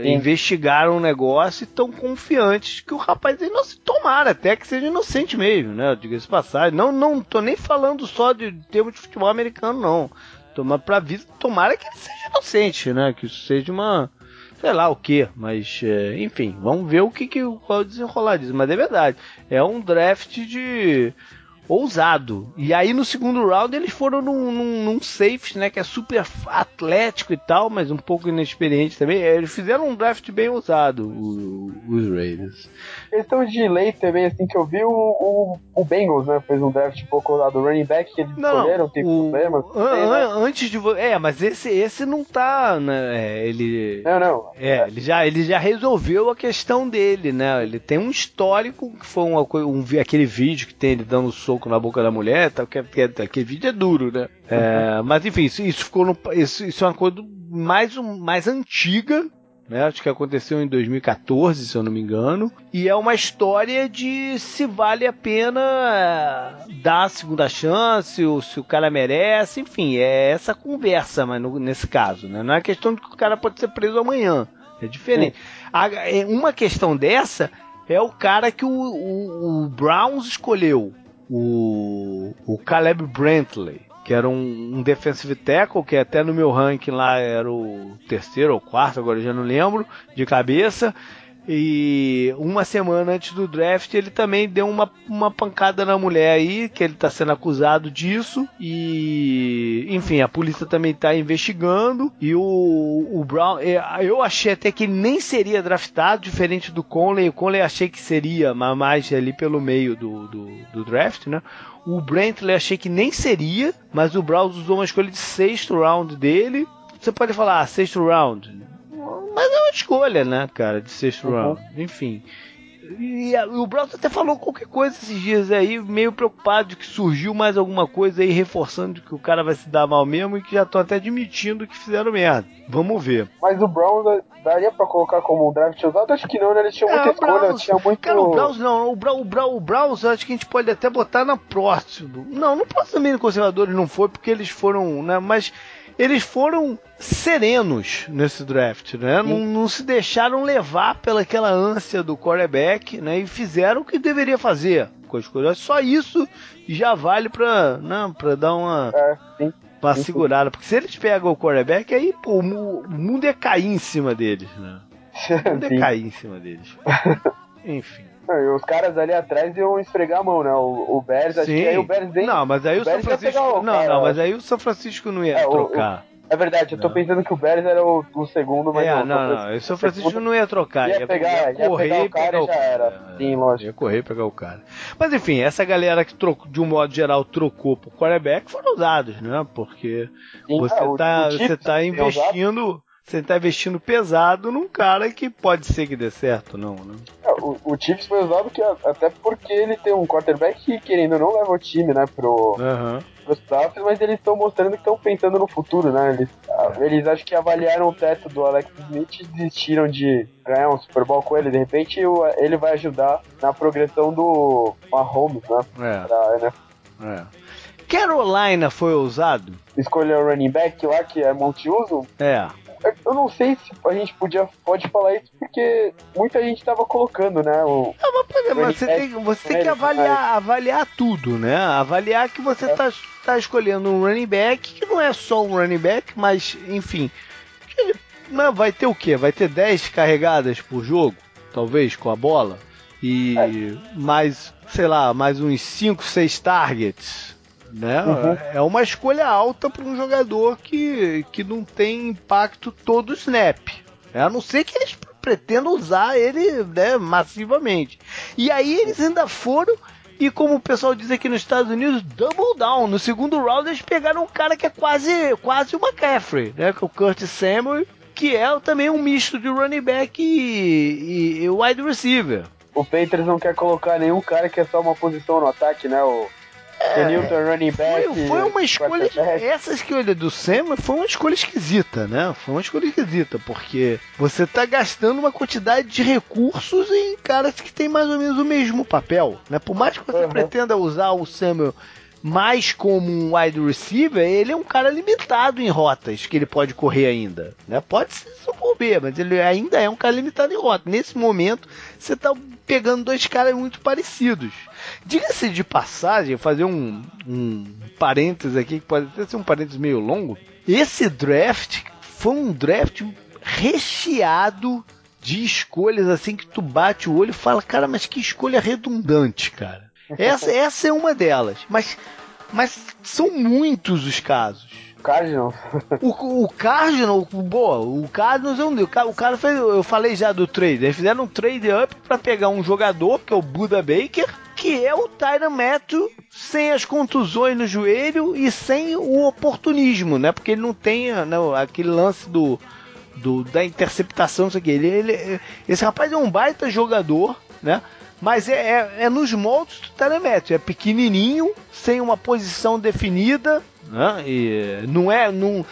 Sim. Investigaram um negócio e estão confiantes que o rapaz não se tomara, até que seja inocente mesmo, né? Diga-se passagem. Não, não tô nem falando só de termos de futebol americano, não. Tomar pra vida, tomara que ele seja inocente, né? Que isso seja uma. Sei lá o que, mas é, enfim, vamos ver o que, que pode desenrolar disso. Mas é verdade, é um draft de ousado. E aí no segundo round eles foram num, num, num safe, né, que é super atlético e tal, mas um pouco inexperiente também. Eles fizeram um draft bem ousado, o, os Raiders. Questão de lei também, assim, que eu vi, o, o, o Bengals, né, fez um draft um pouco ousado. O running back que eles não, escolheram, tem o, problemas. An, né? Antes de... É, mas esse, esse não tá, né, é, ele... Não, não. É, é, Ele, já, ele já resolveu a questão dele, né, ele tem um histórico, que foi um, um, aquele vídeo que tem ele dando soco soco na boca da mulher, tá, que, que, aquele vídeo é duro, né? É, mas enfim, isso, isso ficou no, isso, isso, é uma coisa mais, mais antiga, né? Acho que aconteceu em 2014, se eu não me engano. E é uma história de se vale a pena é, dar a segunda chance, ou se o cara merece, enfim, é essa conversa, mas no, nesse caso, né? Não é questão de que o cara pode ser preso amanhã. É diferente. É, uma questão dessa é o cara que o, o, o Browns escolheu o, o Caleb Brantley, que era um, um defensive tackle, que até no meu ranking lá era o terceiro ou quarto, agora já não lembro, de cabeça. E uma semana antes do draft ele também deu uma, uma pancada na mulher aí, que ele está sendo acusado disso. E enfim, a polícia também está investigando. E o, o Brown, é, eu achei até que ele nem seria draftado, diferente do Conley. O Conley achei que seria, mas mais ali pelo meio do, do, do draft, né? O Brantley achei que nem seria, mas o Browns usou uma escolha de sexto round dele. Você pode falar, ah, sexto round mas é uma escolha, né, cara, de sexto uhum. round. Enfim. E, o Browns até falou qualquer coisa esses dias aí, meio preocupado de que surgiu mais alguma coisa aí, reforçando que o cara vai se dar mal mesmo e que já estão até admitindo que fizeram merda. Vamos ver. Mas o Browns daria pra colocar como um draft usado? Acho que não, né? Eles tinham é, muita escolha, Browns, tinha muito... Cara, o Browns não, o, Bra o, Bra o Browns acho que a gente pode até botar na próxima. Não, no próximo conservadores não foi, porque eles foram, né, mas eles foram serenos nesse draft, né? Não, não, se deixaram levar pelaquela ânsia do quarterback, né? E fizeram o que deveria fazer com as coisas. Só isso já vale para, né, para dar uma é, uma segurada, porque se eles pegam o quarterback, aí pô, o mundo ia cair em cima deles, né? O mundo ia cair em cima deles. Enfim. Não, os caras ali atrás iam esfregar a mão, né? O, o Bears, acho que aí o Bears nem. Não, mas aí o, o São Francisco. O não, cara, não, mas aí o São Francisco não ia é, trocar. O, é verdade, eu tô não. pensando que o Bears era o, o segundo, mas é, não. Não, não, o São Francisco não ia trocar. Ia, ia pegar, ia correr ia pegar o cara pegar o já era. Sim, lógico. Ia correr e pegar o cara. Mas enfim, essa galera que trocou, de um modo geral trocou pro quarterback foram usados, né? Porque Sim, você, é, tá, você tá investindo você está investindo pesado num cara que pode ser que dê certo, não, né? O, o Chiefs foi usado que, até porque ele tem um quarterback que, querendo ou não, leva o time, né, pro, uhum. pros playoffs, mas eles estão mostrando que estão pensando no futuro, né? Eles, é. eles acho que avaliaram o teto do Alex Smith e desistiram de ganhar um Super Bowl com ele. De repente, ele vai ajudar na progressão do Mahomes, né? É. Pra NFL. É. Carolina foi ousado? Escolheu o running back lá, que é multiuso? É eu não sei se a gente podia pode falar isso porque muita gente estava colocando, né? O, não, mas, mas você tem, você tem que avaliar, avaliar tudo, né? Avaliar que você está é. tá escolhendo um running back que não é só um running back, mas enfim. Ele, vai ter o quê? Vai ter 10 carregadas por jogo, talvez, com a bola. e é. mais, sei lá, mais uns 5, 6 targets. Né? Uhum. É uma escolha alta para um jogador que, que não tem impacto todo o snap. A não ser que eles pretendam usar ele né, massivamente. E aí eles ainda foram e como o pessoal diz aqui nos Estados Unidos, double down. No segundo round eles pegaram um cara que é quase, quase o McCaffrey, né? Que é o Curtis Samuel, que é também um misto de running back e, e, e wide receiver. O Patriots não quer colocar nenhum cara que é só uma posição no ataque, né? O é, Newton running back. Foi, foi uma escolha. Essa escolha do Sam foi uma escolha esquisita, né? Foi uma escolha esquisita, porque você tá gastando uma quantidade de recursos em caras que tem mais ou menos o mesmo papel, né? Por mais que você uhum. pretenda usar o Samuel mais como um wide receiver, ele é um cara limitado em rotas que ele pode correr ainda. Né? Pode se sucumbir, mas ele ainda é um cara limitado em rota. Nesse momento, você está pegando dois caras muito parecidos. Diga-se de passagem, fazer um, um parênteses aqui, que pode até ser um parênteses meio longo. Esse draft foi um draft recheado de escolhas assim que tu bate o olho e fala, cara, mas que escolha redundante, cara. Essa, essa é uma delas. Mas, mas são muitos os casos. Cardinals. O, o Cardinals, boa, o Cardinals é um O cara, o cara fez, eu falei já do trade. Eles fizeram um trade up para pegar um jogador, que é o Buda Baker, que é o Tyron Matthew sem as contusões no joelho e sem o oportunismo, né? Porque ele não tem né, aquele lance do, do da interceptação, isso aqui. Ele, ele, esse rapaz é um baita jogador, né? Mas é, é, é nos moldes do telemétrico. É pequenininho, sem uma posição definida, né? E não é. Não,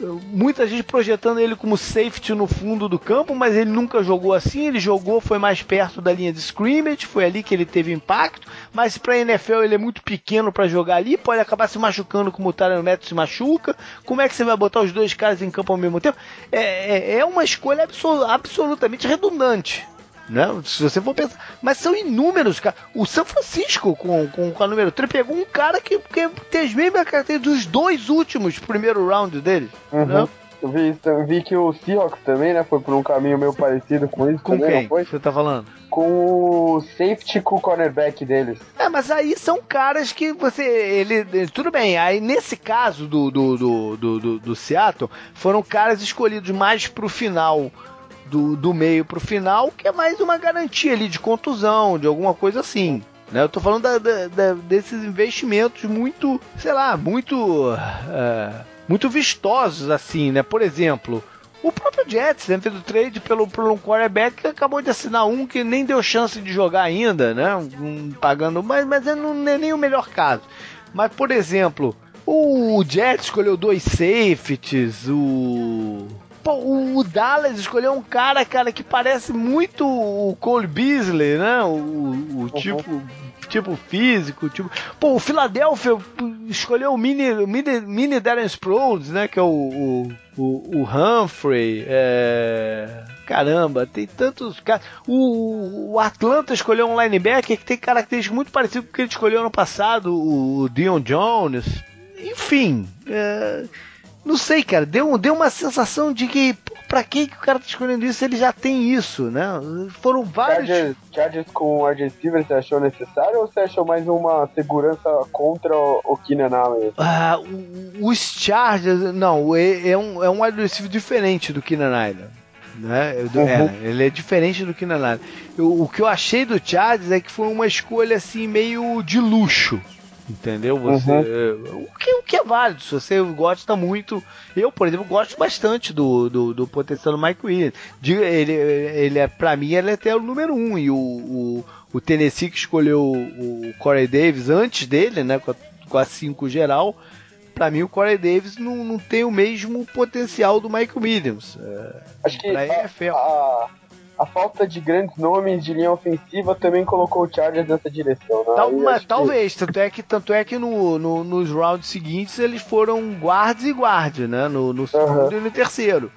muita gente projetando ele como safety no fundo do campo, mas ele nunca jogou assim. Ele jogou, foi mais perto da linha de scrimmage, foi ali que ele teve impacto. Mas para NFL ele é muito pequeno para jogar ali, pode acabar se machucando como o Neto se machuca. Como é que você vai botar os dois caras em campo ao mesmo tempo? É, é, é uma escolha absol absolutamente redundante. Né? Se você for pensar. Mas são inúmeros, cara. O São Francisco, com, com, com a número 3, pegou um cara que, que tem as mesmas características dos dois últimos primeiro round dele. Uhum. Né? Eu vi, eu vi que o Seahawks também, né? Foi por um caminho meio parecido com isso. Com também, quem? Você tá falando? Com o safety com o cornerback deles. É, mas aí são caras que você. Ele. Tudo bem, aí nesse caso do, do, do, do, do, do Seattle, foram caras escolhidos mais pro final do, do meio pro final, que é mais uma garantia ali de contusão, de alguma coisa assim. Né? Eu tô falando da, da, da, desses investimentos muito, sei lá, muito. Uh, muito vistosos assim, né? Por exemplo, o próprio Jets né, fez o trade pelo, pelo um quarterback que acabou de assinar um que nem deu chance de jogar ainda, né? Um, pagando, mas, mas é não é nem o melhor caso. Mas, por exemplo, o Jets escolheu dois safeties, o Pô, o Dallas escolheu um cara, cara, que parece muito o Cole Beasley, né? O, o uhum. tipo, tipo físico, tipo. Pô, o Philadelphia escolheu o mini, mini, mini Darren Sproles, né? Que é o, o, o, o Humphrey. É... Caramba, tem tantos caras. O, o, Atlanta escolheu um linebacker que tem características muito parecidas com o que ele escolheu ano passado, o Dion Jones. Enfim. É não sei, cara, deu, deu uma sensação de que, pra que, que o cara tá escolhendo isso? Ele já tem isso, né? Foram vários. Chargers, Chargers com Silver você achou necessário ou você achou mais uma segurança contra o Keenan Allen? Ah, os Chargers, não, é, é um, é um wide diferente do Keenan Allen. Né? Uhum. É, ele é diferente do Keenan Allen. Eu, o que eu achei do Chargers é que foi uma escolha assim meio de luxo. Entendeu? Você, uhum. o, que, o que é válido, se você gosta muito. Eu, por exemplo, gosto bastante do, do, do potencial do Mike Williams. Ele, ele é, pra mim, ele é até o número um. E o, o, o Tennessee que escolheu o Corey Davis antes dele, né? Com a, com a cinco geral. Pra mim, o Corey Davis não, não tem o mesmo potencial do Mike Williams. É, Acho que a, a, a falta de grandes nomes de linha ofensiva também colocou o Chargers nessa direção. Né? Tal, mas, talvez, que... tanto é que, tanto é que no, no, nos rounds seguintes eles foram guards e guards, né? No, no segundo uhum. e no terceiro.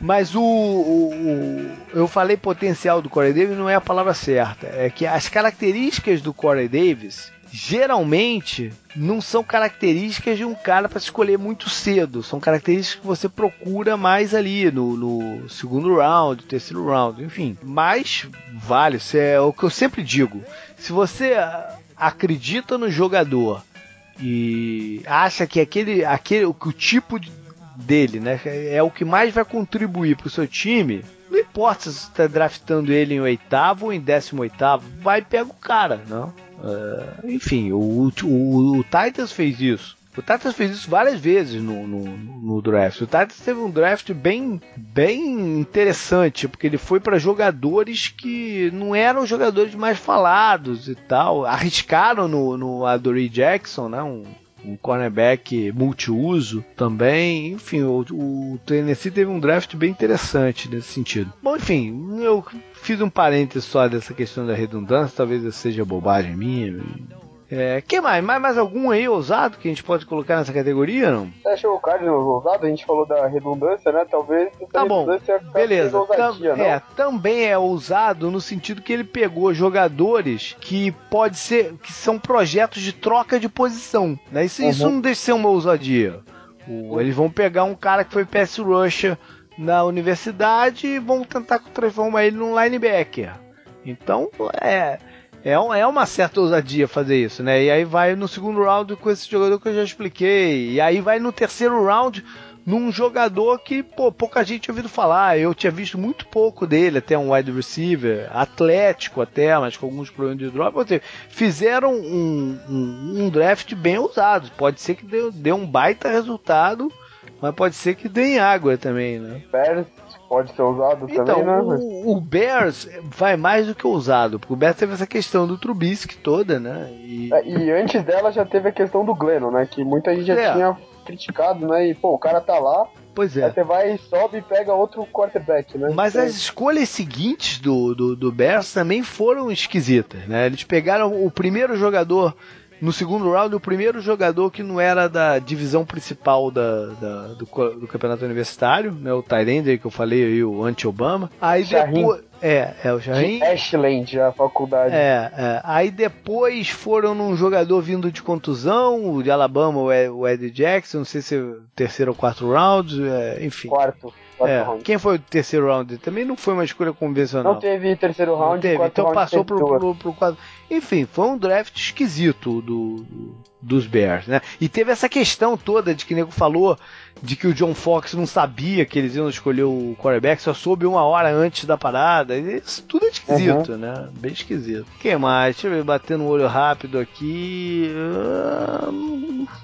Mas o, o, o, Eu falei potencial do Corey Davis, não é a palavra certa. É que as características do Corey Davis geralmente não são características de um cara para escolher muito cedo. São características que você procura mais ali no, no, segundo round, terceiro round, enfim. Mas vale, isso é o que eu sempre digo. Se você acredita no jogador e acha que aquele, aquele que o tipo dele, né, é o que mais vai contribuir para o seu time, não importa se você está draftando ele em oitavo ou em décimo oitavo, vai e pega o cara, não? Uh, enfim, o, o, o, Titans fez isso. O Titans fez isso várias vezes no, no, no, draft. O Titans teve um draft bem, bem interessante, porque ele foi para jogadores que não eram jogadores mais falados e tal. Arriscaram no, no Adoree Jackson, né? Um, um cornerback multiuso também. Enfim, o, o, Tennessee teve um draft bem interessante nesse sentido. Bom, enfim, eu fiz um parênteses só dessa questão da redundância, talvez seja bobagem minha. É, que mais? mais? Mais algum aí ousado que a gente pode colocar nessa categoria, não? Você achou o Cardinals ousado? A gente falou da redundância, né? Talvez tá bom. Beleza. Ousadia, Tam, é, também é ousado no sentido que ele pegou jogadores que pode ser que são projetos de troca de posição. Né? Isso, uhum. isso não deixa de ser uma ousadia. O, eles vão pegar um cara que foi pass rusher na universidade e vão tentar transformar ele num linebacker. Então, é é, é uma certa ousadia fazer isso, né? E aí vai no segundo round com esse jogador que eu já expliquei. E aí vai no terceiro round num jogador que, pô, pouca gente tinha ouvido falar. Eu tinha visto muito pouco dele, até um wide receiver, atlético até, mas com alguns problemas de drop. Seja, fizeram um, um, um, draft bem ousado. Pode ser que dê, dê um baita resultado, mas pode ser que dê em água também, né? Bears pode ser usado então, também, né? O, o, Bears vai mais do que usado, porque o Bears teve essa questão do Trubisky toda, né? E... É, e antes dela já teve a questão do Glennon, né? Que muita gente já é. tinha criticado, né? E, pô, o cara tá lá. Pois é. Aí você vai, sobe e pega outro quarterback, né? Mas as escolhas seguintes do, do, do Bears também foram esquisitas, né? Eles pegaram o primeiro jogador no segundo round, o primeiro jogador que não era da divisão principal da, da do, do, campeonato universitário, né, o Tyrande que eu falei aí, o anti-Obama. Aí depois. É, é o Jarim. Ashland, a faculdade. É, é. Aí depois foram num jogador vindo de contusão, o de Alabama, o Ed Jackson, não sei se é terceiro ou quarto round, é, enfim. Quarto. É. Quem foi o terceiro round? Também não foi uma escolha convencional. Não teve terceiro round, não teve. Então passou pro, pro, pro, pro, Enfim, foi um draft esquisito do, do, dos Bears, né? E teve essa questão toda de que o nego falou de que o John Fox não sabia que eles iam escolher o quarterback, só soube uma hora antes da parada. Isso tudo é esquisito, uhum. né? Bem esquisito. Quem mais? Deixa eu ver, bater no olho rápido aqui.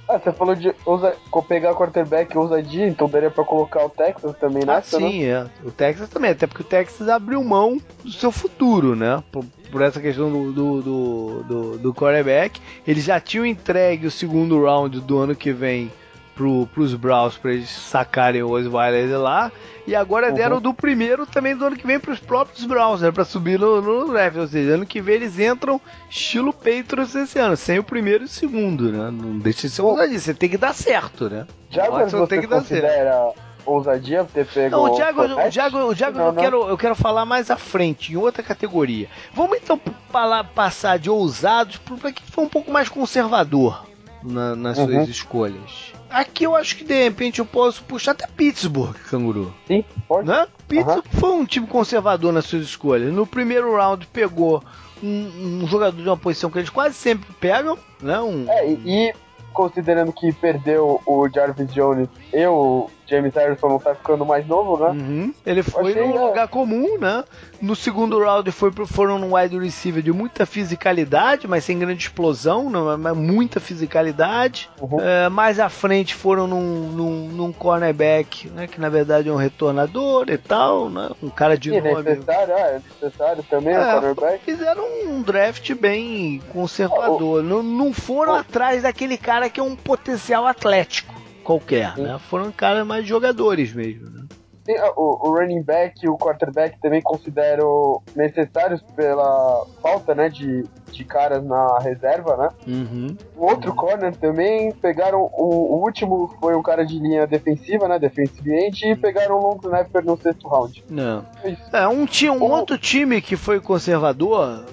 Ah, você falou de usa, pegar quarterback ousadia, então daria pra colocar o Texas também nessa, ah, sim, né? é. O Texas também, até porque o Texas abriu mão do seu futuro, né? Por, por essa questão do, do, do, do, do quarterback. Eles já tinham entregue o segundo round do ano que vem pro, pros Browns para eles sacarem o Osweiler lá. E agora uhum. deram do primeiro também do ano que vem pros próprios Browns, né? Pra subir no, no draft. Ou seja, ano que vem eles entram estilo Patriots esse ano, sem o primeiro e o segundo, né? Não deixa de ser ousadia, você tem que dar certo, né? Já você tem que dar certo ousadia ter pego. Não, o Thiago, o Thiago, o Thiago não, eu, não. Quero, eu quero falar mais à frente, em outra categoria. Vamos então falar, passar de ousados para quem foi um pouco mais conservador na, nas uhum. suas escolhas. Aqui eu acho que de repente eu posso puxar até Pittsburgh, canguru. Sim, pode. Né? Pittsburgh uhum. foi um time conservador nas suas escolhas. No primeiro round pegou um, um, jogador de uma posição que eles quase sempre pegam, né? Um, é, e, e considerando que perdeu o Jarvis Jones e o James Harrison não tá ficando mais novo, né? Uhum. Ele foi achei, num é. lugar comum, né? No segundo round foi, foram num wide receiver de muita fisicalidade, mas sem grande explosão, não, mas muita fisicalidade. Uhum. É, mais à frente foram num, num, num, cornerback, né? Que na verdade é um retornador e tal, né? Um cara de e nome. Necessário, é necessário também, é, cornerback. Fizeram um draft bem conservador. Não, não foram atrás daquele cara que é um potencial atlético qualquer, né? Foram caras mais jogadores mesmo, né? Sim, o, o, running back e o quarterback também considero necessários pela falta, né, de, de caras na reserva, né? Uhum. O outro uhum. corner também pegaram o, o, último foi um cara de linha defensiva, né, defensive end e pegaram o long snapper no sexto round. Não. É, é um, um outro time que foi conservador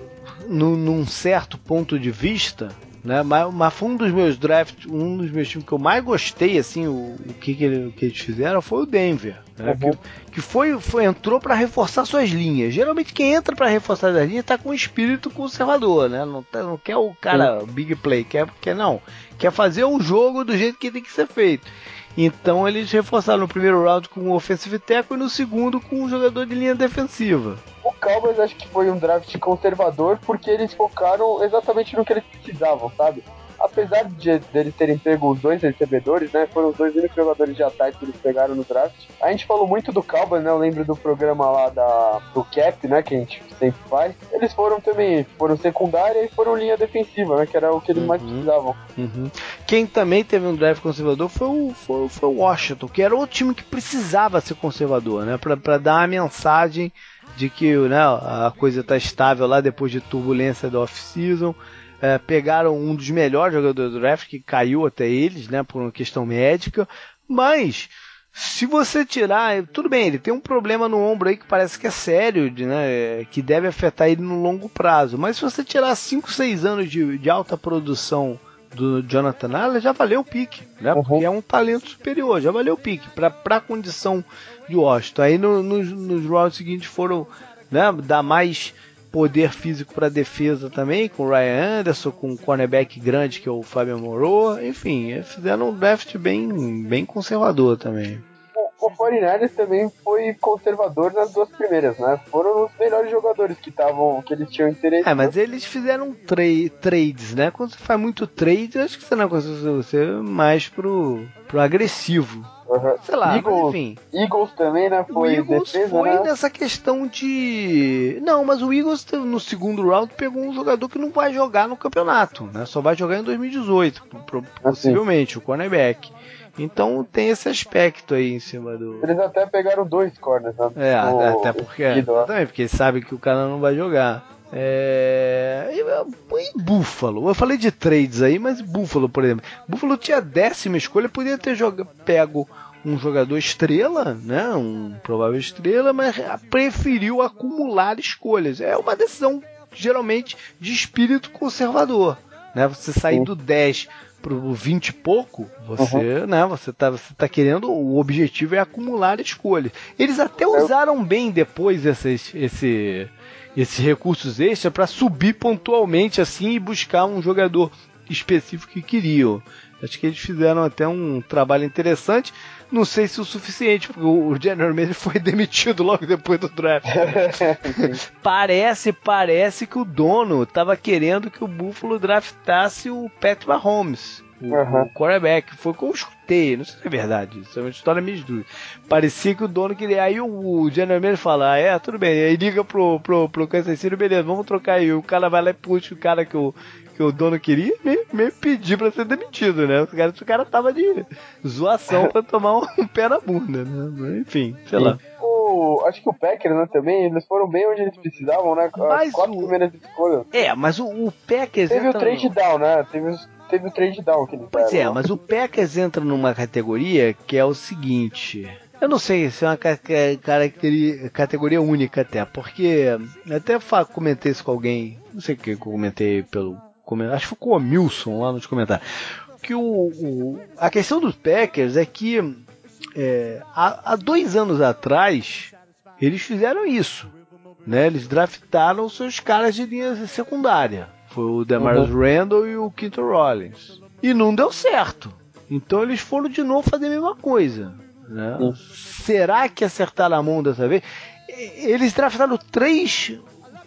no, num certo ponto de vista né? Mas, mas foi um dos meus drafts, um dos meus times que eu mais gostei, assim, o, o que, que, ele, que, eles fizeram foi o Denver. Né? Uhum. Que, que, foi, foi entrou para reforçar suas linhas. Geralmente quem entra para reforçar as linhas tá com um espírito conservador, né? Não, tá, não quer o cara big play, quer, quer não. Quer fazer o jogo do jeito que tem que ser feito. Então eles reforçaram no primeiro round com o offensive tackle e no segundo com um jogador de linha defensiva. O Cowboys acho que foi um draft conservador porque eles focaram exatamente no que eles precisavam, sabe? Apesar de, de eles terem pego os dois recebedores, né? Foram os dois únicos jogadores de ataque que eles pegaram no draft. A gente falou muito do Cowboys, né? Eu lembro do programa lá da, do Cap, né? Que a gente sempre faz. Eles foram também, foram secundária e foram linha defensiva, né? Que era o que eles uhum. mais precisavam. Uhum. Quem também teve um draft conservador foi o, foi, foi o Washington, que era o time que precisava ser conservador, né? Pra, pra dar uma mensagem de que né, a coisa está estável lá depois de turbulência da off-season é, pegaram um dos melhores jogadores do draft, que caiu até eles, né, por uma questão médica, mas se você tirar, tudo bem, ele tem um problema no ombro aí que parece que é sério, né, que deve afetar ele no longo prazo, mas se você tirar 5, 6 anos de, de alta produção do Jonathan Allen, já valeu o pique, né? Uhum. Porque é um talento superior, já valeu o pique para a condição de Washington. Aí no, no, nos rounds seguintes foram né, dar mais poder físico para defesa também, com o Ryan Anderson, com um cornerback grande que é o Fábio Moreau, enfim, fizeram um draft bem, bem conservador também. O, o 49 também foi conservador nas duas primeiras, né? Foram os melhores jogadores que estavam, que eles tinham interesse. É, mas eles fizeram tra trades, né? Quando você faz muito trade, acho que você não consegue você mais pro, pro agressivo. Uhum. Sei lá, Eagles, enfim. Eagles também, né? Foi o Eagles defesa, foi né? nessa questão de. Não, mas o Eagles no segundo round pegou um jogador que não vai jogar no campeonato, né? Só vai jogar em 2018, possivelmente, assim. o cornerback. Então tem esse aspecto aí em cima do. Eles até pegaram dois corners, né? É, o... até porque. Também, porque sabem que o cara não vai jogar. É... E, Buffalo. Eu falei de trades aí, mas Buffalo, por exemplo. Buffalo tinha décima escolha, podia ter joga... pego um jogador estrela, né? Um provável estrela, mas preferiu acumular escolhas. É uma decisão geralmente de espírito conservador, né? Você sair do 10 pro 20 e pouco, você, uhum. né, você tá, você tá querendo, o objetivo é acumular escolhas. Eles até usaram bem depois esses, esse, esses recursos extras para subir pontualmente assim e buscar um jogador específico que queriam. Acho que eles fizeram até um trabalho interessante. Não sei se o suficiente, porque o General Manager foi demitido logo depois do draft. parece, parece que o dono estava querendo que o Buffalo draftasse o Pat Mahomes o, uhum. quarterback. Foi o que eu escutei, não sei se é verdade, isso é uma história meio dúvida. Parecia que o dono queria. Aí o, o general manager fala: ah, é, tudo bem. Aí liga pro, pro, pro Kansas City, beleza, vamos trocar aí. O cara vai lá e puxa o cara que o, que o dono queria meio, meio pedir pra ser demitido, né? O cara, o cara tava de zoação pra tomar um, um pé na bunda, né? Enfim, sei Sim. lá. O, acho que o Packers, né, também, eles foram bem onde eles precisavam, né? As quatro o... primeiras escolhas. É, mas o, o Packers. Teve o trade down, né? Teve os teve o trade down que eles Pois deram, é, mas o Packers entra numa categoria que é o seguinte. Eu não sei se é uma categoria única até, porque até comentei isso com alguém, não sei o que eu comentei pelo. Acho que foi com o Milson lá nos comentários. Que o, o a questão dos Packers é que é, há, há dois anos atrás eles fizeram isso. Né? Eles draftaram seus caras de linha secundária. Foi o Demarius uhum. Randall e o Quinton Rollins. E não deu certo. Então eles foram de novo fazer a mesma coisa. Né? Uhum. Será que acertaram a mão dessa vez? Eles draftaram três,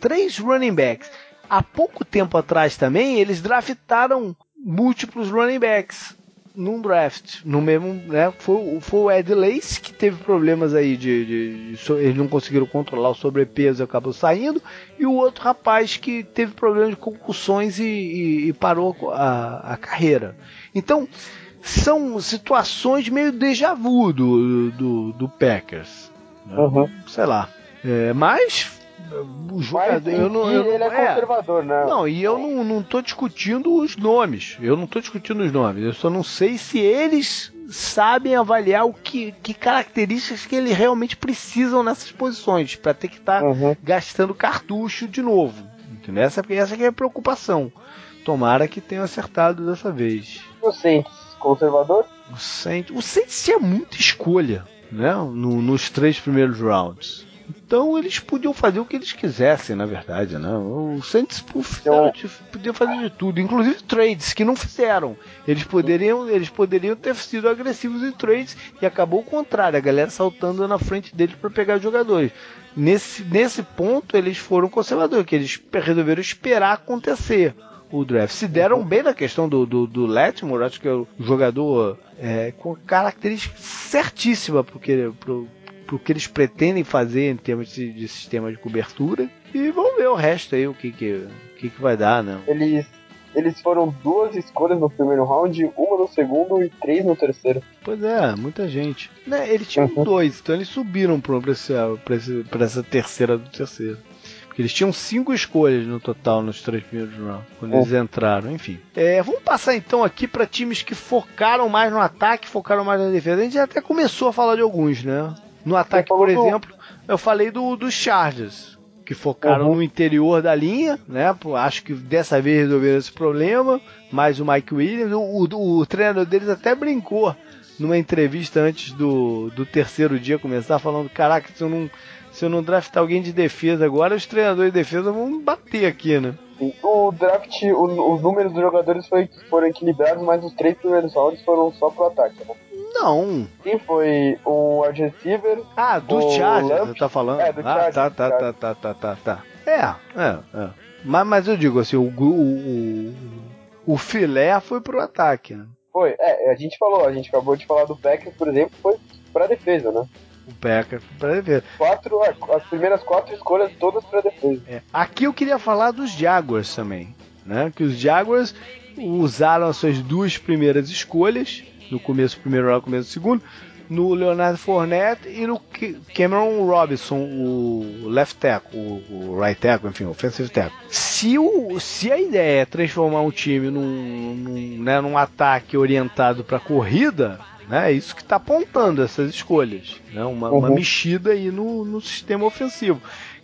três running backs. Há pouco tempo atrás também, eles draftaram múltiplos running backs num draft, no mesmo, né? Foi, foi o Ed Lace que teve problemas aí de, de, de, eles não conseguiram controlar o sobrepeso e acabou saindo, e o outro rapaz que teve problemas de concussões e, e, e parou a, a, carreira. Então são situações meio déjà vu do, do, do Packers. Né? Uhum. Sei lá. É, mas o jogador. eu não, eu ele é, é conservador, né? Não, e eu não, não tô discutindo os nomes. Eu não tô discutindo os nomes. Eu só não sei se eles sabem avaliar o que, que características que eles realmente precisam nessas posições para ter que estar tá uhum. gastando cartucho de novo. Que essa, essa que é a preocupação. Tomara que tenham acertado dessa vez. O Saints, conservador? O Saints, o Saints tinha muita escolha, né? No, nos três primeiros rounds. Então eles podiam fazer o que eles quisessem, na verdade, né? O Saints fizeram, podiam fazer de tudo, inclusive trades que não fizeram. Eles poderiam, eles poderiam ter sido agressivos em trades e acabou o contrário, a galera saltando na frente deles para pegar jogadores. Nesse, nesse ponto eles foram conservadores, que eles resolveram esperar acontecer o draft. Se deram bem na questão do, do, do Letmore, acho que é o jogador é, com característica certíssima porque pro, pro que eles pretendem fazer em termos de, de, sistema de cobertura. E vamos ver o resto aí, o que que, o que, que vai dar, né? Eles, eles foram duas escolhas no primeiro round, uma no segundo e três no terceiro. Pois é, muita gente. Né, eles tinham uhum. dois, então eles subiram pra, esse, pra essa terceira do terceiro. Porque eles tinham cinco escolhas no total nos três primeiros rounds, quando eles entraram, enfim. É, vamos passar então aqui para times que focaram mais no ataque, focaram mais na defesa. A gente até começou a falar de alguns, né? No ataque, por exemplo, do... eu falei do, dos Chargers, que focaram uhum. no interior da linha, né? Acho que dessa vez resolveram esse problema. Mas o Mike Williams, o, o, o treinador deles até brincou numa entrevista antes do, do terceiro dia começar, falando: Caraca, se eu não se eu não draftar alguém de defesa agora, os treinadores de defesa vão bater aqui, né? O draft, o, os números dos jogadores foi, foram equilibrados, mas os três primeiros rounds foram só pro ataque, né? Não. Sim, foi o wide receiver. Ah, do Chargers, você tá falando? É, do ah. Tá, tá, tá, tá, tá, tá, tá. É, é, é. Mas, mas eu digo assim, o, o, o, o filé foi pro ataque, né? Foi, é, a gente falou, a gente acabou de falar do Packers, por exemplo, foi pra defesa, né? O Packers para defesa. Quatro, as primeiras quatro escolhas todas para defesa. É. Aqui eu queria falar dos Jaguars também, né? Que os Jaguars usaram as suas duas primeiras escolhas no começo do primeiro no começo do segundo, no Leonardo Fournette e no Cameron Robinson, o left tackle, o, o right tackle, enfim, o offensive tackle. Se, o, se a ideia é transformar um time num, num, né, num ataque orientado para corrida, né? É isso que está apontando essas escolhas. Né? Uma, uhum. uma mexida aí no, no sistema ofensivo.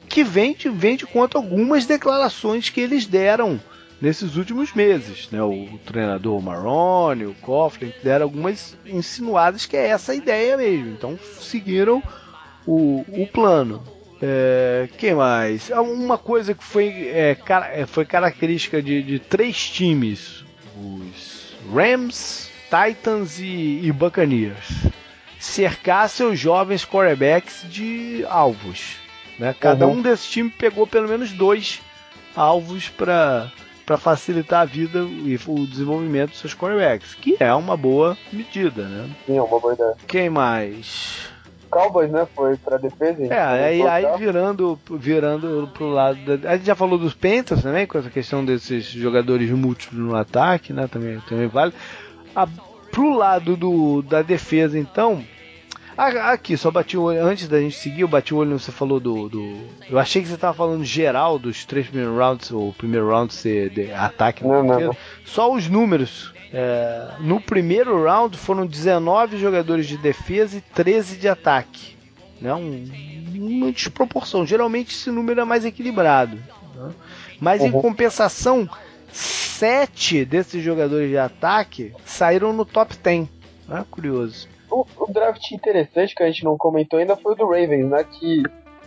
Que vem de, vem de conta algumas declarações que eles deram nesses últimos meses. Né? O, treinador Marrone, o Coughlin, deram algumas insinuadas que é essa a ideia mesmo. Então seguiram o, o plano. É, quem mais? Ah, uma coisa que foi, é, é, foi característica de, de três times: os Rams, Titans e, e Buccaneers cercar seus jovens quarterbacks de alvos. Né? Cada uhum. um desses times pegou pelo menos dois alvos para para facilitar a vida e o desenvolvimento dos seus quarterbacks, que é uma boa medida, né? Sim, é uma boa ideia. Quem mais? Cowboys, né? Foi pra defesa. É, aí, aí virando, virando pro lado da. A gente já falou dos Panthers também, com essa questão desses jogadores múltiplos no ataque, né? Também, também vale. A, pro lado do, da defesa, então. Aqui, só bati o olho. Antes da gente seguir, eu bati o olho você falou do, do. Eu achei que você tava falando geral dos três primeiros rounds, o primeiro round ser de ataque não, não, não. Só os números. É, no primeiro round foram 19 jogadores de defesa e 13 de ataque. Né? Um, uma desproporção. Geralmente esse número é mais equilibrado. Né? Mas uhum. em compensação, sete desses jogadores de ataque saíram no top 10. É curioso. O, o, draft interessante que a gente não comentou ainda foi o do Ravens, né? Que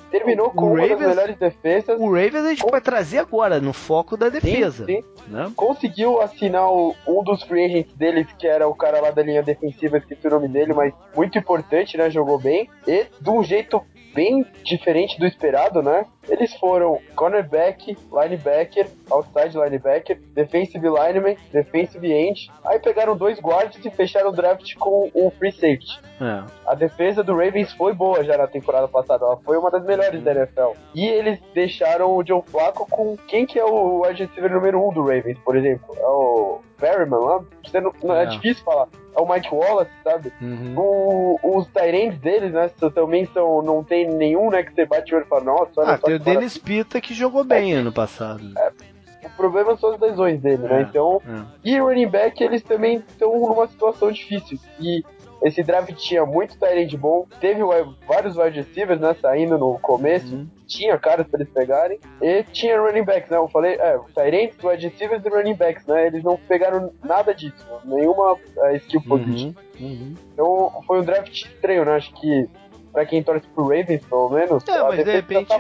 terminou com o uma Ravens, das melhores defesas. O Ravens a gente com... vai trazer agora, no foco da defesa. Sim, sim. Né? Conseguiu assinar o, um dos free agents deles, que era o cara lá da linha defensiva, esqueci o nome dele, mas muito importante, né? Jogou bem. E de um jeito bem diferente do esperado, né? Eles foram cornerback, linebacker, outside linebacker, defensive lineman, defensive end. Aí pegaram dois guards e fecharam o draft com um free safety. É. A defesa do Ravens foi boa já na temporada passada. Ela foi uma das melhores da NFL. E eles deixaram o Joe Flacco com quem que é o wide receiver número um do Ravens, por exemplo? É o Perryman lá. Não, é. é. difícil falar. É o Mike Wallace, sabe? Uhum. O, os Tyrands deles, né? Também são, não tem nenhum, né? Que você bate o olho e fala, nossa, olha Ah, tem o Dennis Pita que jogou bem é, ano passado. É, problema são as lesões dele, né? É, então. É. E running back, eles também estão numa situação difícil. E esse draft tinha muito Tyrande bom, teve vários wide receivers, né, saindo no começo, uhum. tinha caras pra eles pegarem, e tinha running backs, né, eu falei, é, Tyrande, wide receivers e running backs, né, eles não pegaram nada disso, nenhuma uh, skill uhum. position. Uhum. Então foi um draft estranho, né, acho que para quem torce pro Ravens, pelo menos. É, mas de repente,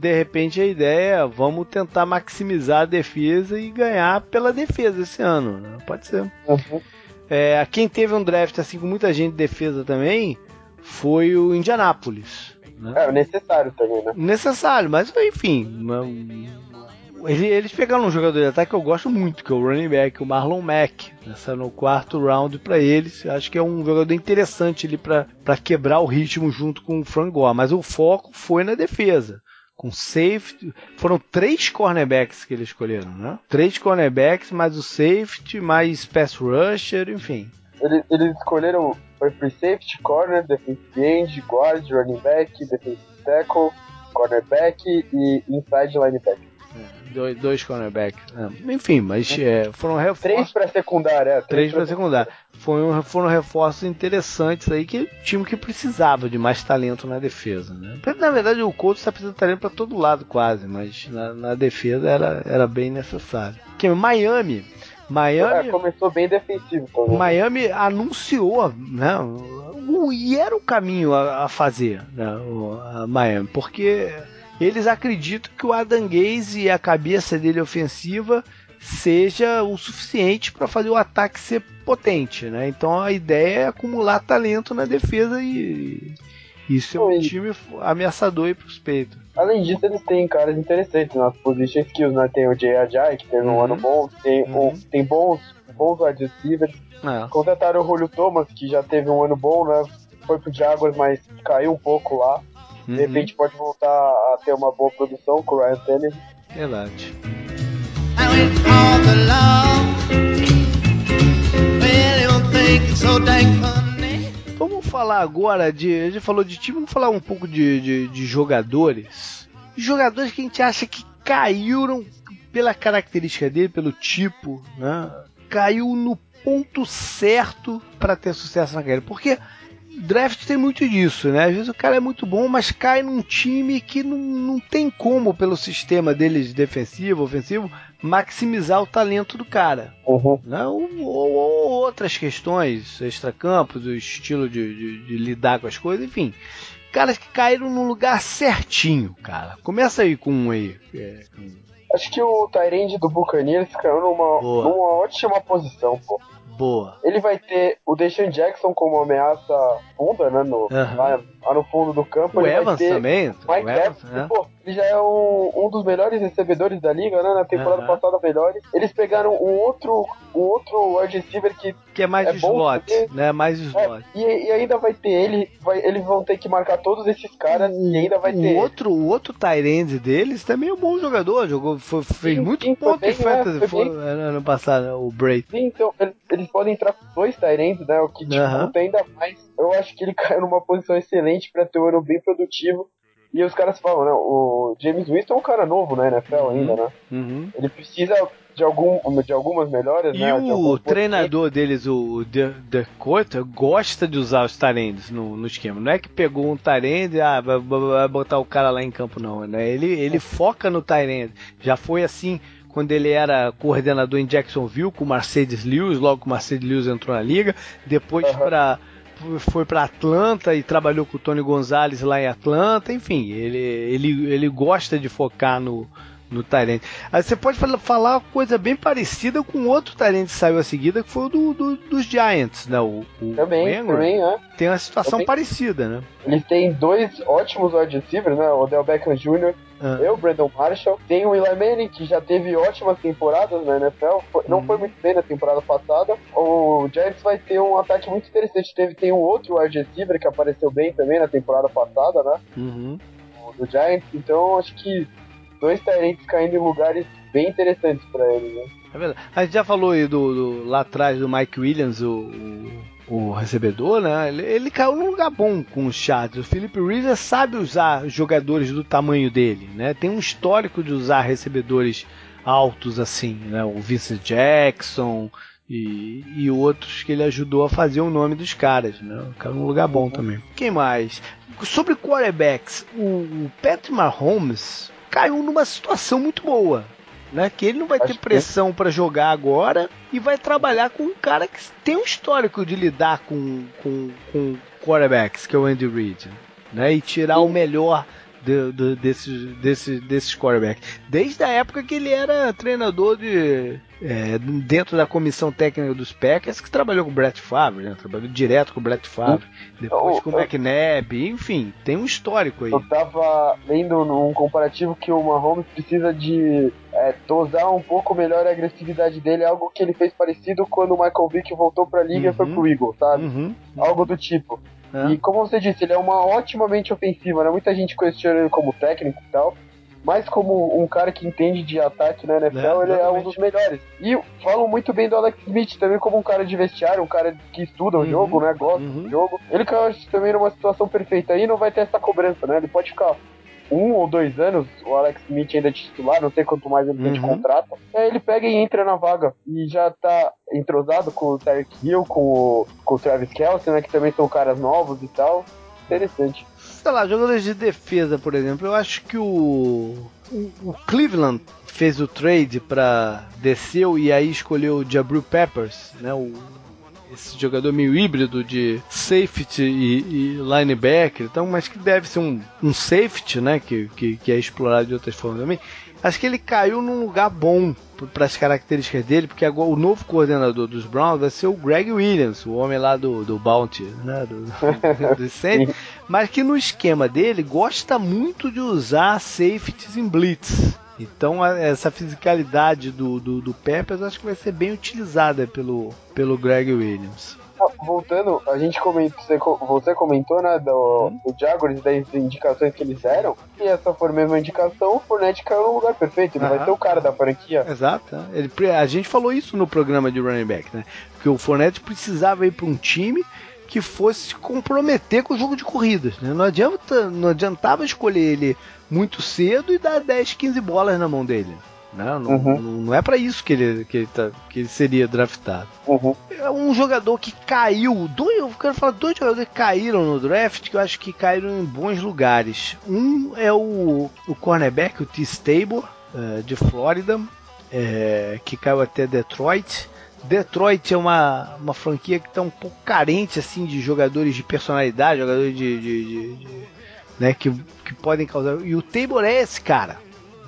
de repente a ideia é vamos tentar maximizar a defesa e ganhar pela defesa esse ano. Né? Pode ser. Uhum. É, quem teve um draft assim com muita gente de defesa também foi o Indianapolis. Né? É, necessário também, né? Necessário, mas enfim. Eles pegaram um jogador de ataque que eu gosto muito, que é o running back, o Marlon Mack. Nessa no quarto round para eles. Acho que é um jogador interessante ali para quebrar o ritmo junto com o Frank Gore. Mas o foco foi na defesa com safety. Foram três cornerbacks que eles escolheram, né? Três cornerbacks, mais o safety, mais pass rusher, enfim. Eles, eles escolheram foi free safety, corner, defensive end, guard, running back, defensive tackle, cornerback e inside linebacker. É, dois, dois cornerbacks. É. Enfim, mas é, foram reforços. Três para secundária. É, três, três para secundária. Foram, foram reforços interessantes aí que time que precisava de mais talento na defesa. Né? Na verdade, o Colts está precisando de talento para todo lado quase, mas na, na, defesa era, era bem necessário. Que Miami. Miami é, começou bem defensivo. Também. Miami anunciou, né? E era o caminho a, a fazer, né? O, a Miami, porque eles acreditam que o Adam Gaze e a cabeça dele ofensiva seja o suficiente para fazer o ataque ser potente, né? Então a ideia é acumular talento na defesa e isso é um time ameaçador para os peitos. Além disso, eles têm caras interessantes nas position skills, né? Tem o Ajay, que teve um uhum. ano bom, tem, uhum. um, tem bons, bons wide receivers. É. Contrataram o Julio Thomas, que já teve um ano bom, né? Foi pro Jaguars, mas caiu um pouco lá. Uhum. De repente pode voltar a ter uma boa produção com o Ryan Tannehill. Verdade. Vamos falar agora de. A gente falou de time, vamos falar um pouco de, de, de jogadores. Jogadores que a gente acha que caíram pela característica dele, pelo tipo, né? Caiu no ponto certo para ter sucesso na carreira. Porque draft tem muito disso, né? Às vezes o cara é muito bom, mas cai num time que não, não tem como, pelo sistema deles defensivo, ofensivo, maximizar o talento do cara. Uhum. Né? Ou, ou, ou, outras questões, extracampos, o estilo de, de, de, lidar com as coisas, enfim. Caras que caíram no lugar certinho, cara. Começa aí com um aí. É, com... Acho que o Tyrande do Buccaneers caiu numa, numa ótima posição, pô. Boa. Ele vai ter o Deshaun Jackson como ameaça funda, né? No, uhum. Lá, no fundo do campo. O ele Evans vai ter também. Mike Evans, né? pô, ele já é um, um dos melhores recebedores da liga, né? Na temporada uhum. passada, melhores. Eles pegaram um outro, um outro wide receiver que. Que é mais é slot, né? Mais slot. É, e, e, ainda vai ter ele, vai, eles vão ter que marcar todos esses caras e ainda vai ter. O outro, o outro Tyrande deles também é um bom jogador, jogou, foi, fez sim, muito sim, ponto em fantasy é, ano passado, o Bray. Sim, então eles podem entrar com dois Tyrands, né? O que tipo, uhum. ainda mais. Eu acho que ele caiu numa posição excelente para ter um ano bem produtivo e os caras falam, né? O James Winston é um cara novo na NFL uhum. ainda, né? Uhum. Ele precisa de, algum, de algumas melhorias, e né? E o treinador deles, o Court, gosta de usar os tarendes no, no esquema. Não é que pegou um tarende e ah, vai, vai, botar o cara lá em campo, não. Né? Ele, ele foca no tarende. Já foi assim quando ele era coordenador em Jacksonville com o Mercedes Lewis, logo que o Mercedes Lewis entrou na liga. Depois uhum. para foi para Atlanta e trabalhou com o Tony Gonzalez lá em Atlanta. Enfim, ele, ele, ele gosta de focar no, no Tyrant. Aí você pode falar uma coisa bem parecida com outro Tyrant que saiu a seguida, que foi o do, do dos Giants, né? O, o também, também, é. Tem uma situação também. parecida, né? Eles têm dois ótimos wide receivers, né? O Odell Beckham Jr. Ah. Eu, Brandon Marshall. Tem o Eli Manning, que já teve ótimas temporadas na NFL. Foi, não foi uhum. muito bem na temporada passada. O Giants vai ter um ataque muito interessante. Teve, tem um outro wide receiver que apareceu bem também na temporada passada, né? Uhum. O, do Giants. Então, acho que dois Tyrants caindo em lugares bem interessantes para eles, né? É verdade. A gente já falou aí do, do lá atrás do Mike Williams, o, o, o recebedor, né? Ele, ele, caiu num lugar bom com os Chargers. O Philip Rivers sabe usar jogadores do tamanho dele, né? Tem um histórico de usar recebedores altos assim, né? O Vince Jackson, E, e outros que ele ajudou a fazer o nome dos caras, né? Caiu num lugar bom também. Quem mais? Sobre quarterbacks, o, Patrick Mahomes caiu numa situação muito boa. Né, que ele não vai Acho ter pressão para jogar agora e vai trabalhar com um cara que tem um histórico de lidar com, com, com quarterbacks, que é o Andy Reid, né, e tirar Sim. o melhor de, de, desses, desses, desses quarterbacks. Desde a época que ele era treinador de. É, dentro da comissão técnica dos Packers, que trabalhou com o Brett Favre, né? trabalhou direto com o Brett Favre, depois com o McNabb, enfim, tem um histórico aí. Eu tava lendo num comparativo que o Mahomes precisa de é, dosar um pouco melhor a agressividade dele, algo que ele fez parecido quando o Michael Vick voltou pra liga uhum, e foi pro Eagle, sabe? Uhum, algo do tipo. É. E como você disse, ele é uma otimamente ofensiva, né? Muita gente questiona ele como técnico e tal. Mas como um cara que entende de ataque na NFL, é, ele é um dos melhores. E falam muito bem do Alex Smith também como um cara de vestiário, um cara que estuda o uhum, jogo, né? Gosta uhum. do jogo. Ele caiu também numa situação perfeita aí, não vai ter essa cobrança, né? Ele pode ficar um ou dois anos, o Alex Smith ainda é titular, não sei quanto mais ele tem de uhum. contrato. Aí ele pega e entra na vaga e já tá entrosado com o Tarek Hill, com o, com o Travis Kelce, né? Que também são caras novos e tal. Interessante. Sei lá, jogadores de defesa, por exemplo, eu acho que o, o, o Cleveland fez o trade para desceu e aí escolheu o Jabril Peppers, né? O esse jogador meio híbrido de safety e, e linebacker, então, mas que deve ser um, um safety, né? Que, que, que, é explorado de outras formas também. Acho que ele caiu num lugar bom para as características dele, porque agora o novo coordenador dos Browns vai ser o Greg Williams, o homem lá do, do Bounty, né? Do, do, do mas que no esquema dele gosta muito de usar safeties em blitz. Então essa fisicalidade do, do, do Peppers acho que vai ser bem utilizada pelo, pelo Greg Williams. Ah, voltando, a gente comentou, você, você comentou, né, do, uhum. do Jaguars, das indicações que eles deram, e essa for a mesma indicação, o Fournette caiu no lugar perfeito, ele vai ser o cara da franquia. Exato, ele, a gente falou isso no programa de running back, né, que o Fournette precisava ir para um time que fosse se comprometer com o jogo de corridas, né, não, adianta, não adiantava escolher ele muito cedo e dar 10, 15 bolas na mão dele. Né? Não, uhum. não, não, é para isso que ele, que, ele tá, que ele seria draftado. Uhum. É um jogador que caiu. Dois, eu quero falar dois jogadores que caíram no draft que eu acho que caíram em bons lugares. Um é o, o cornerback, o T. Stable, uh, de Flórida, é, que caiu até Detroit. Detroit é uma, uma franquia que está um pouco carente assim de jogadores de personalidade, jogadores de, de, de, de né, que, que podem causar. E o Tabor é esse cara.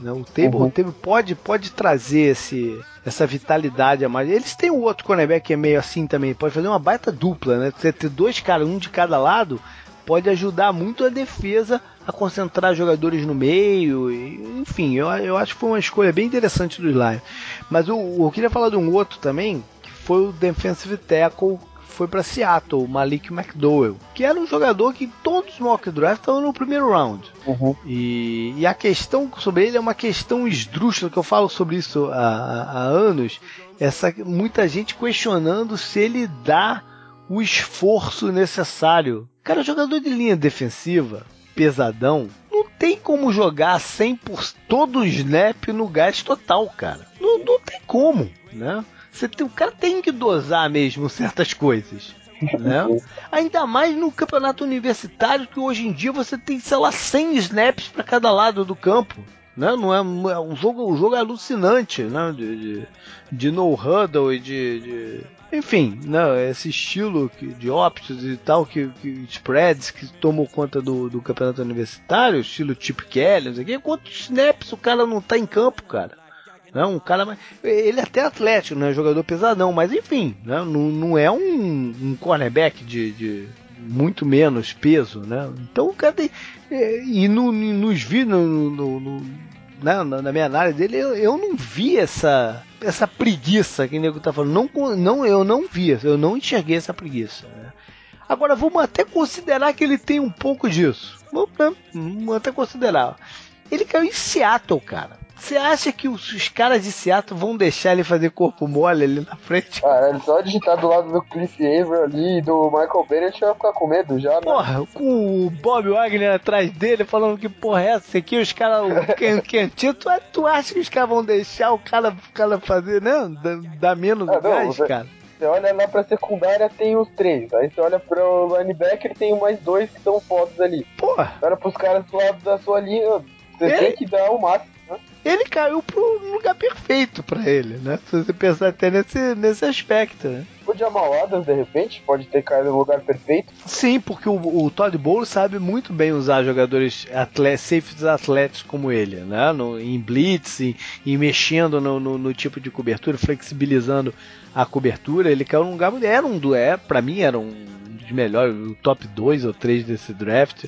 Né? O Tabor, uhum. o pode, pode trazer esse, essa vitalidade a mais. Eles têm o outro cornerback que é meio assim também, pode fazer uma baita dupla, né? Você ter dois caras, um de cada lado, pode ajudar muito a defesa a concentrar jogadores no meio. Enfim, eu, eu acho que foi uma escolha bem interessante do Lions. Mas eu, eu queria falar de um outro também, que foi o defensive tackle foi para Seattle, Malik McDowell, que era um jogador que todos os mock draft estavam no primeiro round. Uhum. E, e, a questão sobre ele é uma questão esdrúxula, que eu falo sobre isso há, há anos. Essa, muita gente questionando se ele dá o esforço necessário. Cara, jogador de linha defensiva, pesadão, não tem como jogar 100% por todo o snap no gás total, cara. Não, não tem como, né? Você tem, o cara tem que dosar mesmo certas coisas. Né? Ainda mais no campeonato universitário, que hoje em dia você tem, sei lá, 100 snaps para cada lado do campo. Né? Não é, é um jogo, um jogo alucinante, né? De, de, de no huddle e de, de, enfim, né? Esse estilo de options e tal que, que spreads que tomou conta do, do campeonato universitário, estilo Chip Kelly, não sei o quê. Quantos snaps o cara não tá em campo, cara? Né? Um cara. Ele é até atlético, não é jogador pesadão, mas enfim, né? não, não é um, um cornerback de, de muito menos peso, né? Então o cara tem. É, e no, nos vi no, no, no né, na, minha análise dele, eu, eu, não vi essa essa preguiça que o nego tá falando. Não, não, eu não vi, eu não enxerguei essa preguiça. Né? Agora vamos até considerar que ele tem um pouco disso. Vamos, né? vamos até considerar. Ele caiu em Seattle, cara Você acha que os, os, caras de Seattle vão deixar ele fazer corpo mole ali na frente? Ah, ele só digitar do lado do Cliff Avery ali e do Michael Bennett vai ficar com medo já, né? Porra, com o Bob Wagner atrás dele falando que porra é essa aqui, os caras, quentinho, tu, tu acha que os caras vão deixar o cara, o cara fazer, né? Dar menos ah, gás, não, cara? Você olha lá pra secundária, tem os três. Aí você olha pro linebacker, tem mais dois que são fotos ali. Porra! Olha pros caras do lado da sua linha, você ele... tem que dar o máximo? Ele caiu pro lugar perfeito pra ele, né? Se você pensar até nesse, nesse aspecto, né? O Jamal Adams, de repente, pode ter caído no lugar perfeito. Sim, porque o, o Todd Bowles sabe muito bem usar jogadores atletas, safeties atletas como ele, né? No, em blitz, em, em mexendo no, no, no, tipo de cobertura, flexibilizando a cobertura. Ele caiu num lugar. Era um do. É, pra mim, era um dos melhores, o top 2 ou 3 desse draft.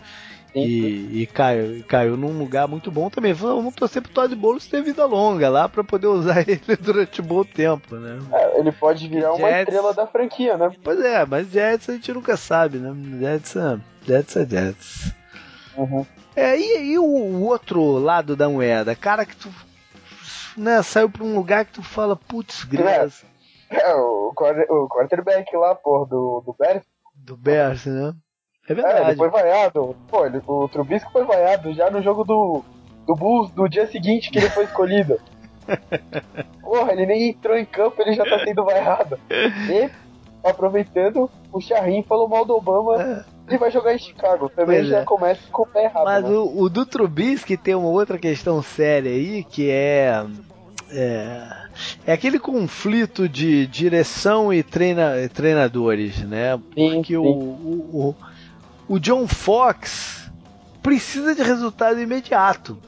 E, e, caiu, caiu num lugar muito bom também. Vamos torcer pro Todd Bowles ter vida longa lá para poder usar ele durante um bom tempo, né? É, ele pode virar Jets, uma estrela da franquia, né? Pois é, mas Jets a gente nunca sabe, né? Jets, é, Jets é Jets. Uhum. É, e, e o, o, outro lado da moeda? Cara que tu né, saiu pra um lugar que tu fala, putz, graça. É, é o, o quarterback lá, pô, do, do Bears. Do Bears, né? É verdade. É, ele foi vaiado. Pô, ele, o Trubisky foi vaiado já no jogo do, do Bulls do dia seguinte que ele foi escolhido. Porra, ele nem entrou em campo, ele já tá sendo vaiado. E, aproveitando, o Charrin falou mal do Obama. É. Ele vai jogar em Chicago. Também pois já é. começa com o pé errado. Mas né? o, o do Trubisky tem uma outra questão séria aí, que é. É, é aquele conflito de direção e treina, treinadores, né? Sim, Porque sim. O, o, o John Fox precisa de resultado imediato.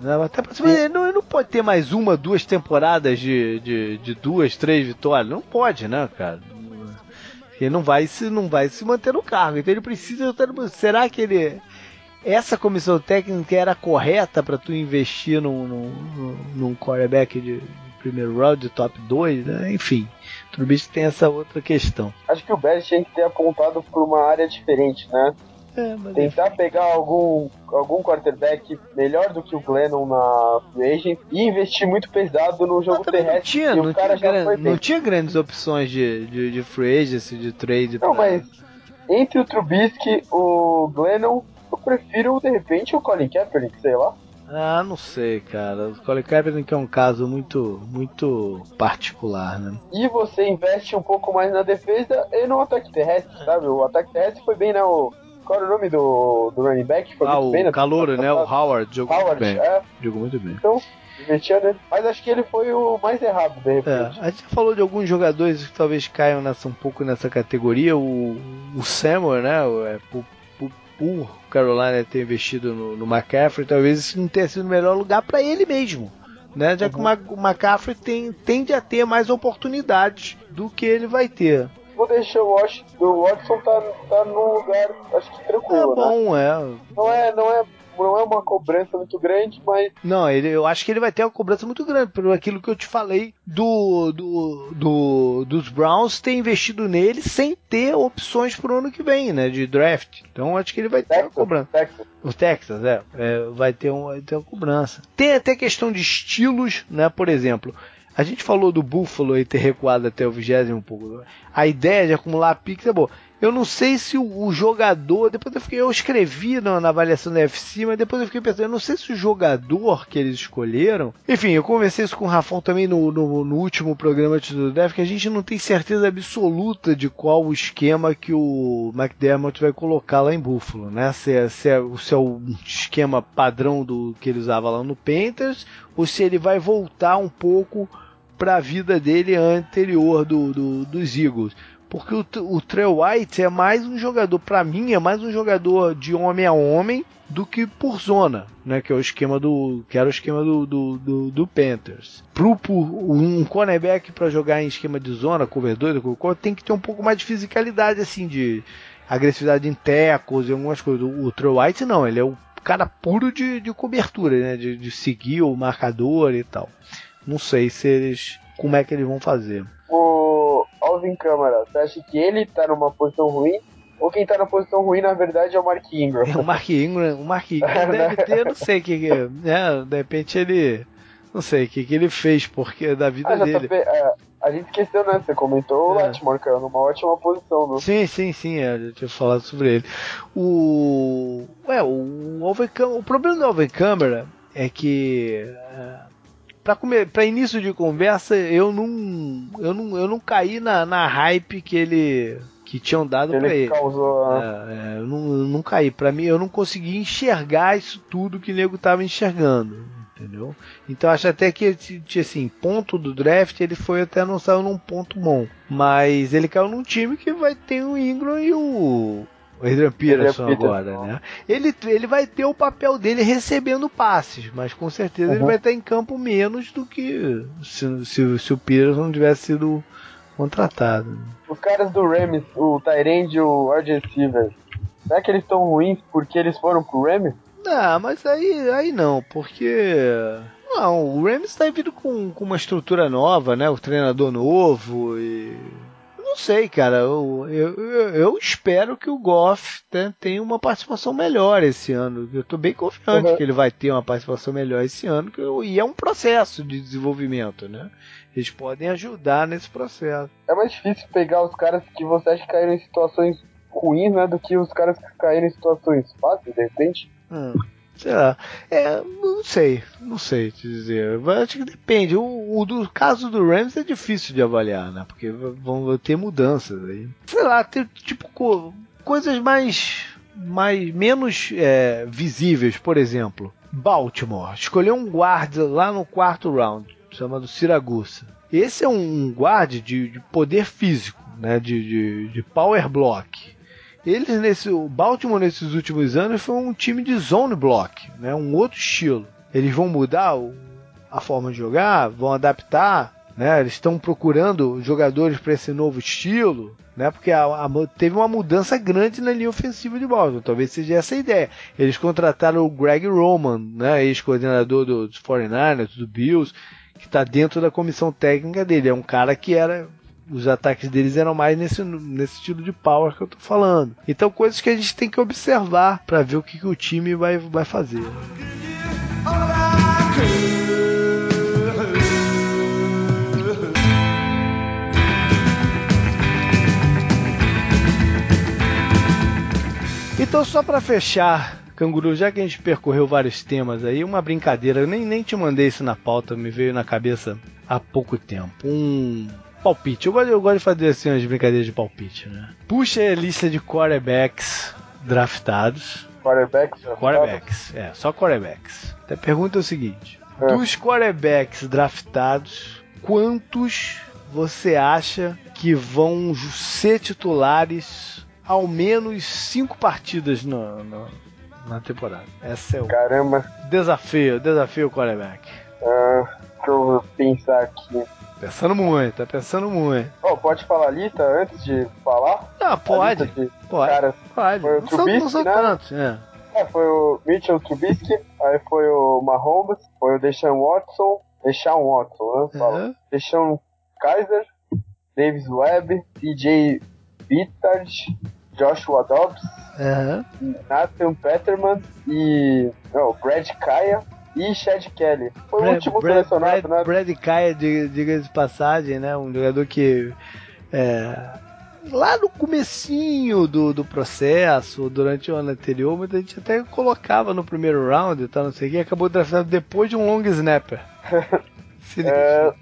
Né? Até pra ele não, ele não pode ter mais uma, duas temporadas de, de, de duas, três vitórias. Não pode, né, cara? Ele não vai se não vai se manter no cargo. Então ele precisa. Será que ele essa comissão técnica era correta para tu investir num, num, num quarterback de, de primeiro round, de top 2, né? Enfim, o Trubisky tem essa outra questão. Acho que o Bears tinha que ter apontado por uma área diferente, né? É, Tentar enfim. pegar algum, algum quarterback melhor do que o Glennon na free agent e investir muito pesado no jogo terrestre. Não tinha, não, tinha gran, não tinha, grandes opções de, de, de free agency, de trade. Não, pra... mas entre o Trubisky, o Glennon, eu prefiro de repente o Colin Kaepernick, sei lá. Ah, não sei, cara. O Colin Kaepernick é um caso muito, muito particular, né? E você investe um pouco mais na defesa e no ataque terrestre, sabe? O ataque terrestre foi bem, né? O, qual era o nome do, do running back? Foi ah, muito o bem, né? Calouro, né? O Howard jogou Howard, muito bem. É. Jogou muito bem. Então, nele. Mas acho que ele foi o mais errado, de repente. É, a gente falou de alguns jogadores que talvez caiam nessa, um pouco nessa categoria. O, o Samuel, né? O, é, o Carolina ter investido no, no McCaffrey, talvez isso não tenha sido o melhor lugar para ele mesmo. Né? Já uhum. que o McCaffrey tem, tende a ter mais oportunidades do que ele vai ter. Vou deixar o Watson, o Watson tá, tá num lugar, acho que tranquilo. É bom, né? é. Não é, não é não é uma cobrança muito grande, mas. Não, ele, eu acho que ele vai ter uma cobrança muito grande, por aquilo que eu te falei do, do, do dos Browns ter investido nele sem ter opções pro ano que vem, né? De draft. Então acho que ele vai ter Texas, uma cobrança. Texas. O Texas, é, é, vai, ter um, vai ter uma cobrança. Tem até questão de estilos, né? Por exemplo. A gente falou do Buffalo e ter recuado até o vigésimo um pouco. A ideia de acumular picks é boa. Eu não sei se o, o jogador. Depois eu, fiquei, eu escrevi na, na, avaliação da FC, mas depois eu fiquei pensando, eu não sei se o jogador que eles escolheram. Enfim, eu conversei isso com o Rafão também no, no, no último programa do Def, que a gente não tem certeza absoluta de qual o esquema que o McDermott vai colocar lá em Buffalo, né? Se é, se é, se é o esquema padrão do que ele usava lá no Panthers, ou se ele vai voltar um pouco para a vida dele anterior do, do, dos Eagles porque o, o Trey White é mais um jogador, para mim, é mais um jogador de homem a homem do que por zona, né? Que é o esquema do, que era o esquema do, do, do, do Panthers. Pro, um cornerback para jogar em esquema de zona, cover 2, tem que ter um pouco mais de fisicalidade, assim, de agressividade em tecos e algumas coisas. O, o Trey White não, ele é o cara puro de, de cobertura, né? De, de seguir o marcador e tal. Não sei se eles, como é que eles vão fazer. Alvin Câmara, você acha que ele tá numa posição ruim? Ou quem tá na posição ruim, na verdade, é o Mark Ingram? É o Mark Ingram, o Mark Ingram deve ter, não sei o que, né? De repente ele Não sei o que, que ele fez porque da vida Ah, dele. JP, é, a gente esqueceu, né? Você comentou o É. Lattimore, caiu numa ótima posição, né? Sim, sim, sim, é, eu tinha falado sobre ele. O. Ué, o Alvin Câmara- O problema do Alvin Câmara é que. é, Pra início de conversa, eu não. Eu não, eu não caí na, na hype que ele. que tinham dado pra Ele causou. a- É, é, eu, não, eu não caí. Pra mim, eu não consegui enxergar isso tudo que o nego tava enxergando. Entendeu? Então acho até que assim, ponto do draft, ele foi até não saiu num ponto bom. Mas ele caiu num time que vai ter o Ingram e o. O Adrian Peterson agora, né? Ele, ele vai ter o papel dele recebendo passes, mas com certeza ele Uhum. vai estar em campo menos do que se, se, se o Peterson não tivesse sido contratado. Os caras do Rams, o Tyrande e o wide receiver, será que eles estão ruins porque eles foram pro Rams? Não, mas aí, aí não, porque. Não, o Rams tá vindo com, com uma estrutura nova, né? O treinador novo e. Não sei, cara. Eu, eu, eu- espero que o Goff né, tenha uma participação melhor esse ano. Eu tô bem confiante Uhum. que ele vai ter uma participação melhor esse ano. e é um processo de desenvolvimento, né? Eles podem ajudar nesse processo. É mais difícil pegar os caras que você acha que caíram em situações ruins, né? Do que os caras que caíram em situações fáceis, de repente. Hum, sei lá. É, não sei, não sei te dizer. Eu Acho que depende. O, o do caso do Rams é difícil de avaliar, né? Porque vão ter mudanças aí. Sei lá, tem tipo co- coisas mais, mais menos é, visíveis, por exemplo. Baltimore escolheu um guarda lá no quarto round, chamado Siragusa. Esse é um guarda de, de poder físico, né? De, de, de power block. Eles nesse, o Baltimore nesses últimos anos foi um time de zone block, né? Um outro estilo. Eles vão mudar o- a forma de jogar, vão adaptar, né? Eles estão procurando jogadores para esse novo estilo, né? Porque a- a teve uma mudança grande na linha ofensiva de Baltimore. Talvez seja essa a ideia. Eles contrataram o Greg Roman, né? Ex-coordenador do- dos 49ers, do Bills, que está dentro da comissão técnica dele. É um cara que era os ataques deles eram mais nesse, nesse estilo de power que eu tô falando. Então, coisas que a gente tem que observar para ver o que, que o time vai, vai fazer. Então, só para fechar, Canguru, já que a gente percorreu vários temas aí, uma brincadeira, eu nem, nem te mandei isso na pauta, me veio na cabeça há pouco tempo. Um palpite. Eu gosto, eu gosto de fazer assim umas brincadeiras de palpite, né? Puxa a lista de quarterbacks draftados. Quarterbacks. Quarterbacks, é, só quarterbacks. A pergunta é o seguinte: É. dos quarterbacks draftados, quantos você acha que vão ser titulares ao menos cinco partidas na, na, na temporada? Esse é o Caramba. desafio, desafio quarterback. Ah, deixa eu pensar aqui. Pensando muito, tá pensando muito. Oh, pode falar a lista antes de falar? Ah, pode, de pode, Caras. pode. foi o Não não Trubisky, são né? tantos, é. É, foi o Mitchell Trubisky, aí foi o Mahomes, foi o Deshaun Watson, Deshaun Watson, né? Fala. Aham. Deshaun Kaiser, Davis Webb, TJ Bittard, Joshua Dobbs. Nathan Peterman e. Não, Brad Kaya e Chad Kelly. Foi o Brad- último Brad- selecionado, Brad, né? Brad Kaya, diga- diga de passagem, né? Um jogador que é, lá no comecinho do, do processo, durante o ano anterior, muita gente até colocava no primeiro round e tal, não sei o que, acabou draftado depois de um long snapper. É,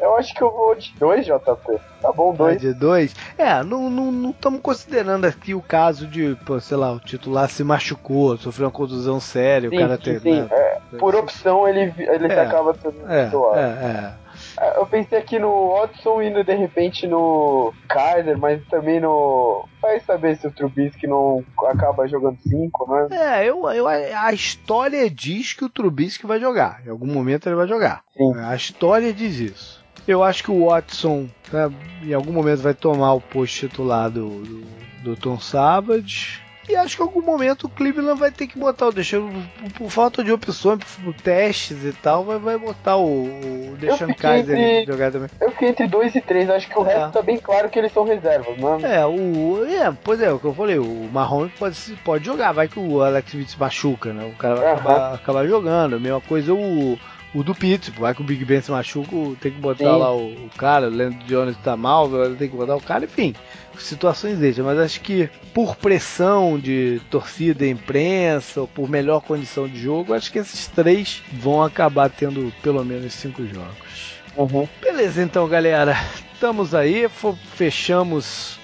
eu acho que eu vou de dois, JP. Tá bom, Ah, dois. de dois. É, não estamos não, estamos considerando aqui o caso de, pô, sei lá, o titular se machucou, sofreu uma contusão séria, o Sim, cara sim, tem. sim. né? É, por opção, ele, ele É. acaba sendo É, titular. é, é. É, Eu pensei aqui no Watson indo de repente no Kaiser, mas também no. Vai saber se o Trubisky não acaba jogando cinco, né? É, eu, eu, a história diz que o Trubisky vai jogar. Em algum momento ele vai jogar. Sim. A história diz isso. Eu acho que o Watson, né, em algum momento, vai tomar o posto titular do, do, do Tom Savage. E acho que em algum momento o Cleveland vai ter que botar o Deixando por, por falta de opções, por, testes e tal, vai, vai botar o, o Kaiser entre- jogar também. Eu fiquei entre dois e três, acho que o É. resto tá bem claro que eles são reservas, né? É, o. É, pois é, o que eu falei, o Mahomes pode, pode jogar, vai que o Alex Smith se machuca, né? O cara vai acabar, acabar jogando. A mesma coisa o, o do Pitts. Vai que o Big Ben se machuca, tem que botar Sim. lá o, o, cara, o Leandro Jones tá mal, tem que botar o cara, enfim. Situações dessas, mas acho que por pressão de torcida e imprensa, ou por melhor condição de jogo, acho que esses três vão acabar tendo pelo menos cinco jogos. Uhum. Beleza, então, galera. Estamos aí, fechamos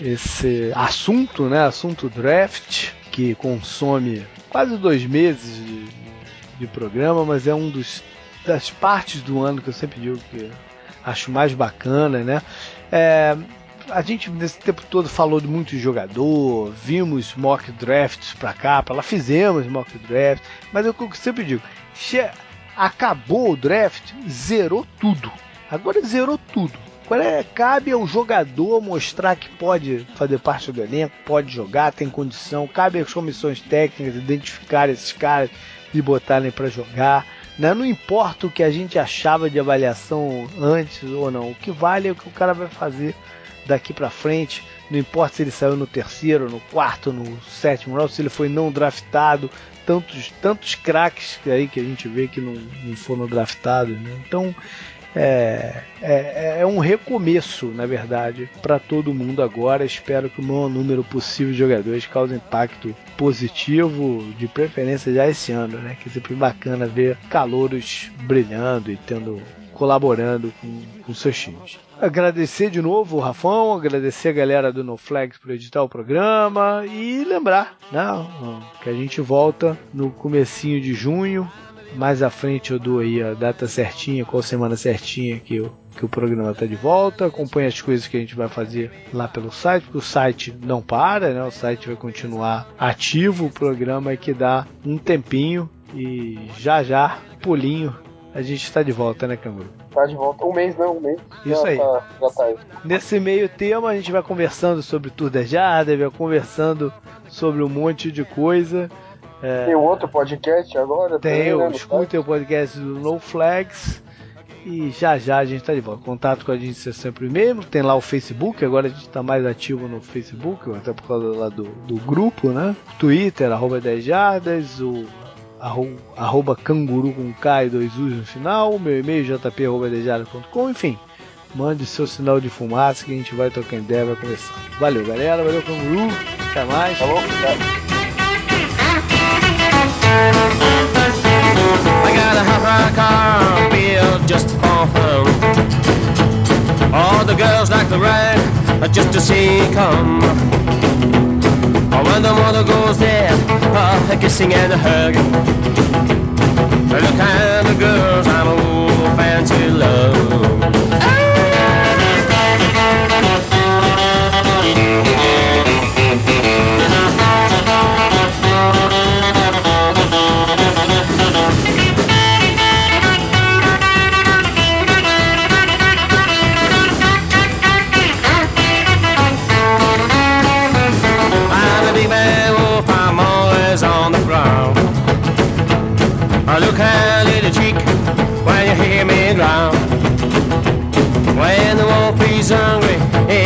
esse assunto, né? Assunto draft, que consome quase dois meses de, de programa, mas é um dos das partes do ano que eu sempre digo que acho mais bacana, né? É, a gente nesse tempo todo falou de muito jogador, vimos mock drafts pra cá, pra lá fizemos mock draft, mas eu sempre digo, acabou o draft, zerou tudo. Agora zerou tudo. Agora é, cabe ao jogador mostrar que pode fazer parte do elenco, pode jogar, tem condição. Cabe às comissões técnicas identificar esses caras e botarem para jogar. Né? Não importa o que a gente achava de avaliação antes ou não. O que vale é o que o cara vai fazer daqui para frente. Não importa se ele saiu no terceiro, no quarto, no sétimo round, se ele foi não draftado. Tantos, tantos craques aí que a gente vê que não, não foram draftados. Né? Então é, é, é um recomeço, na verdade, para todo mundo agora. Espero que o maior número possível de jogadores cause impacto positivo, de preferência já esse ano, né? Que é sempre bacana ver calouros brilhando e tendo colaborando com, com seus times. Agradecer de novo o Rafão, agradecer a galera do NoFlex por editar o programa e lembrar né, que a gente volta no comecinho de junho mais à frente eu dou aí a data certinha, qual semana certinha que, eu, que o programa está de volta. Acompanhe as coisas que a gente vai fazer lá pelo site, porque o site não para, né? O site vai continuar ativo. O programa é que dá um tempinho e já já, pulinho, a gente está de volta, né, Canguru? Tá de volta. Um mês não, um mês. Isso já aí. Tá, já tá aí. Nesse meio tema, a gente vai conversando sobre Tour de Jardim, vai conversando sobre um monte de coisa. É, tem outro podcast agora? Tem, também, né, escutem o podcast do No Flags. E já já a gente está de volta. Contato com a gente é sempre mesmo. Tem lá o Facebook, agora a gente está mais ativo no Facebook, até por causa lá do, do grupo, né? Twitter, arroba 10 jardas, o arroba, arroba canguru com K e dois U's no final, meu e-mail jp.com, enfim. Mande seu sinal de fumaça que a gente vai trocando ideia, vai conversar. Valeu, galera. Valeu, canguru. Até mais. Falou. I got a hot rod car built just for fun. All the girls like to ride just to see come. When the mother goes there, uh, a kissing and a hug. Look at the girls I'm a fancy love.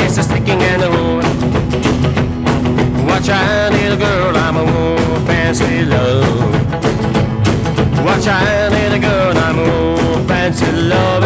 It's a sticking in the wood. Watch out, little girl, I'm a wolf fancy love. Watch out, little girl, I'm a wolf fancy love.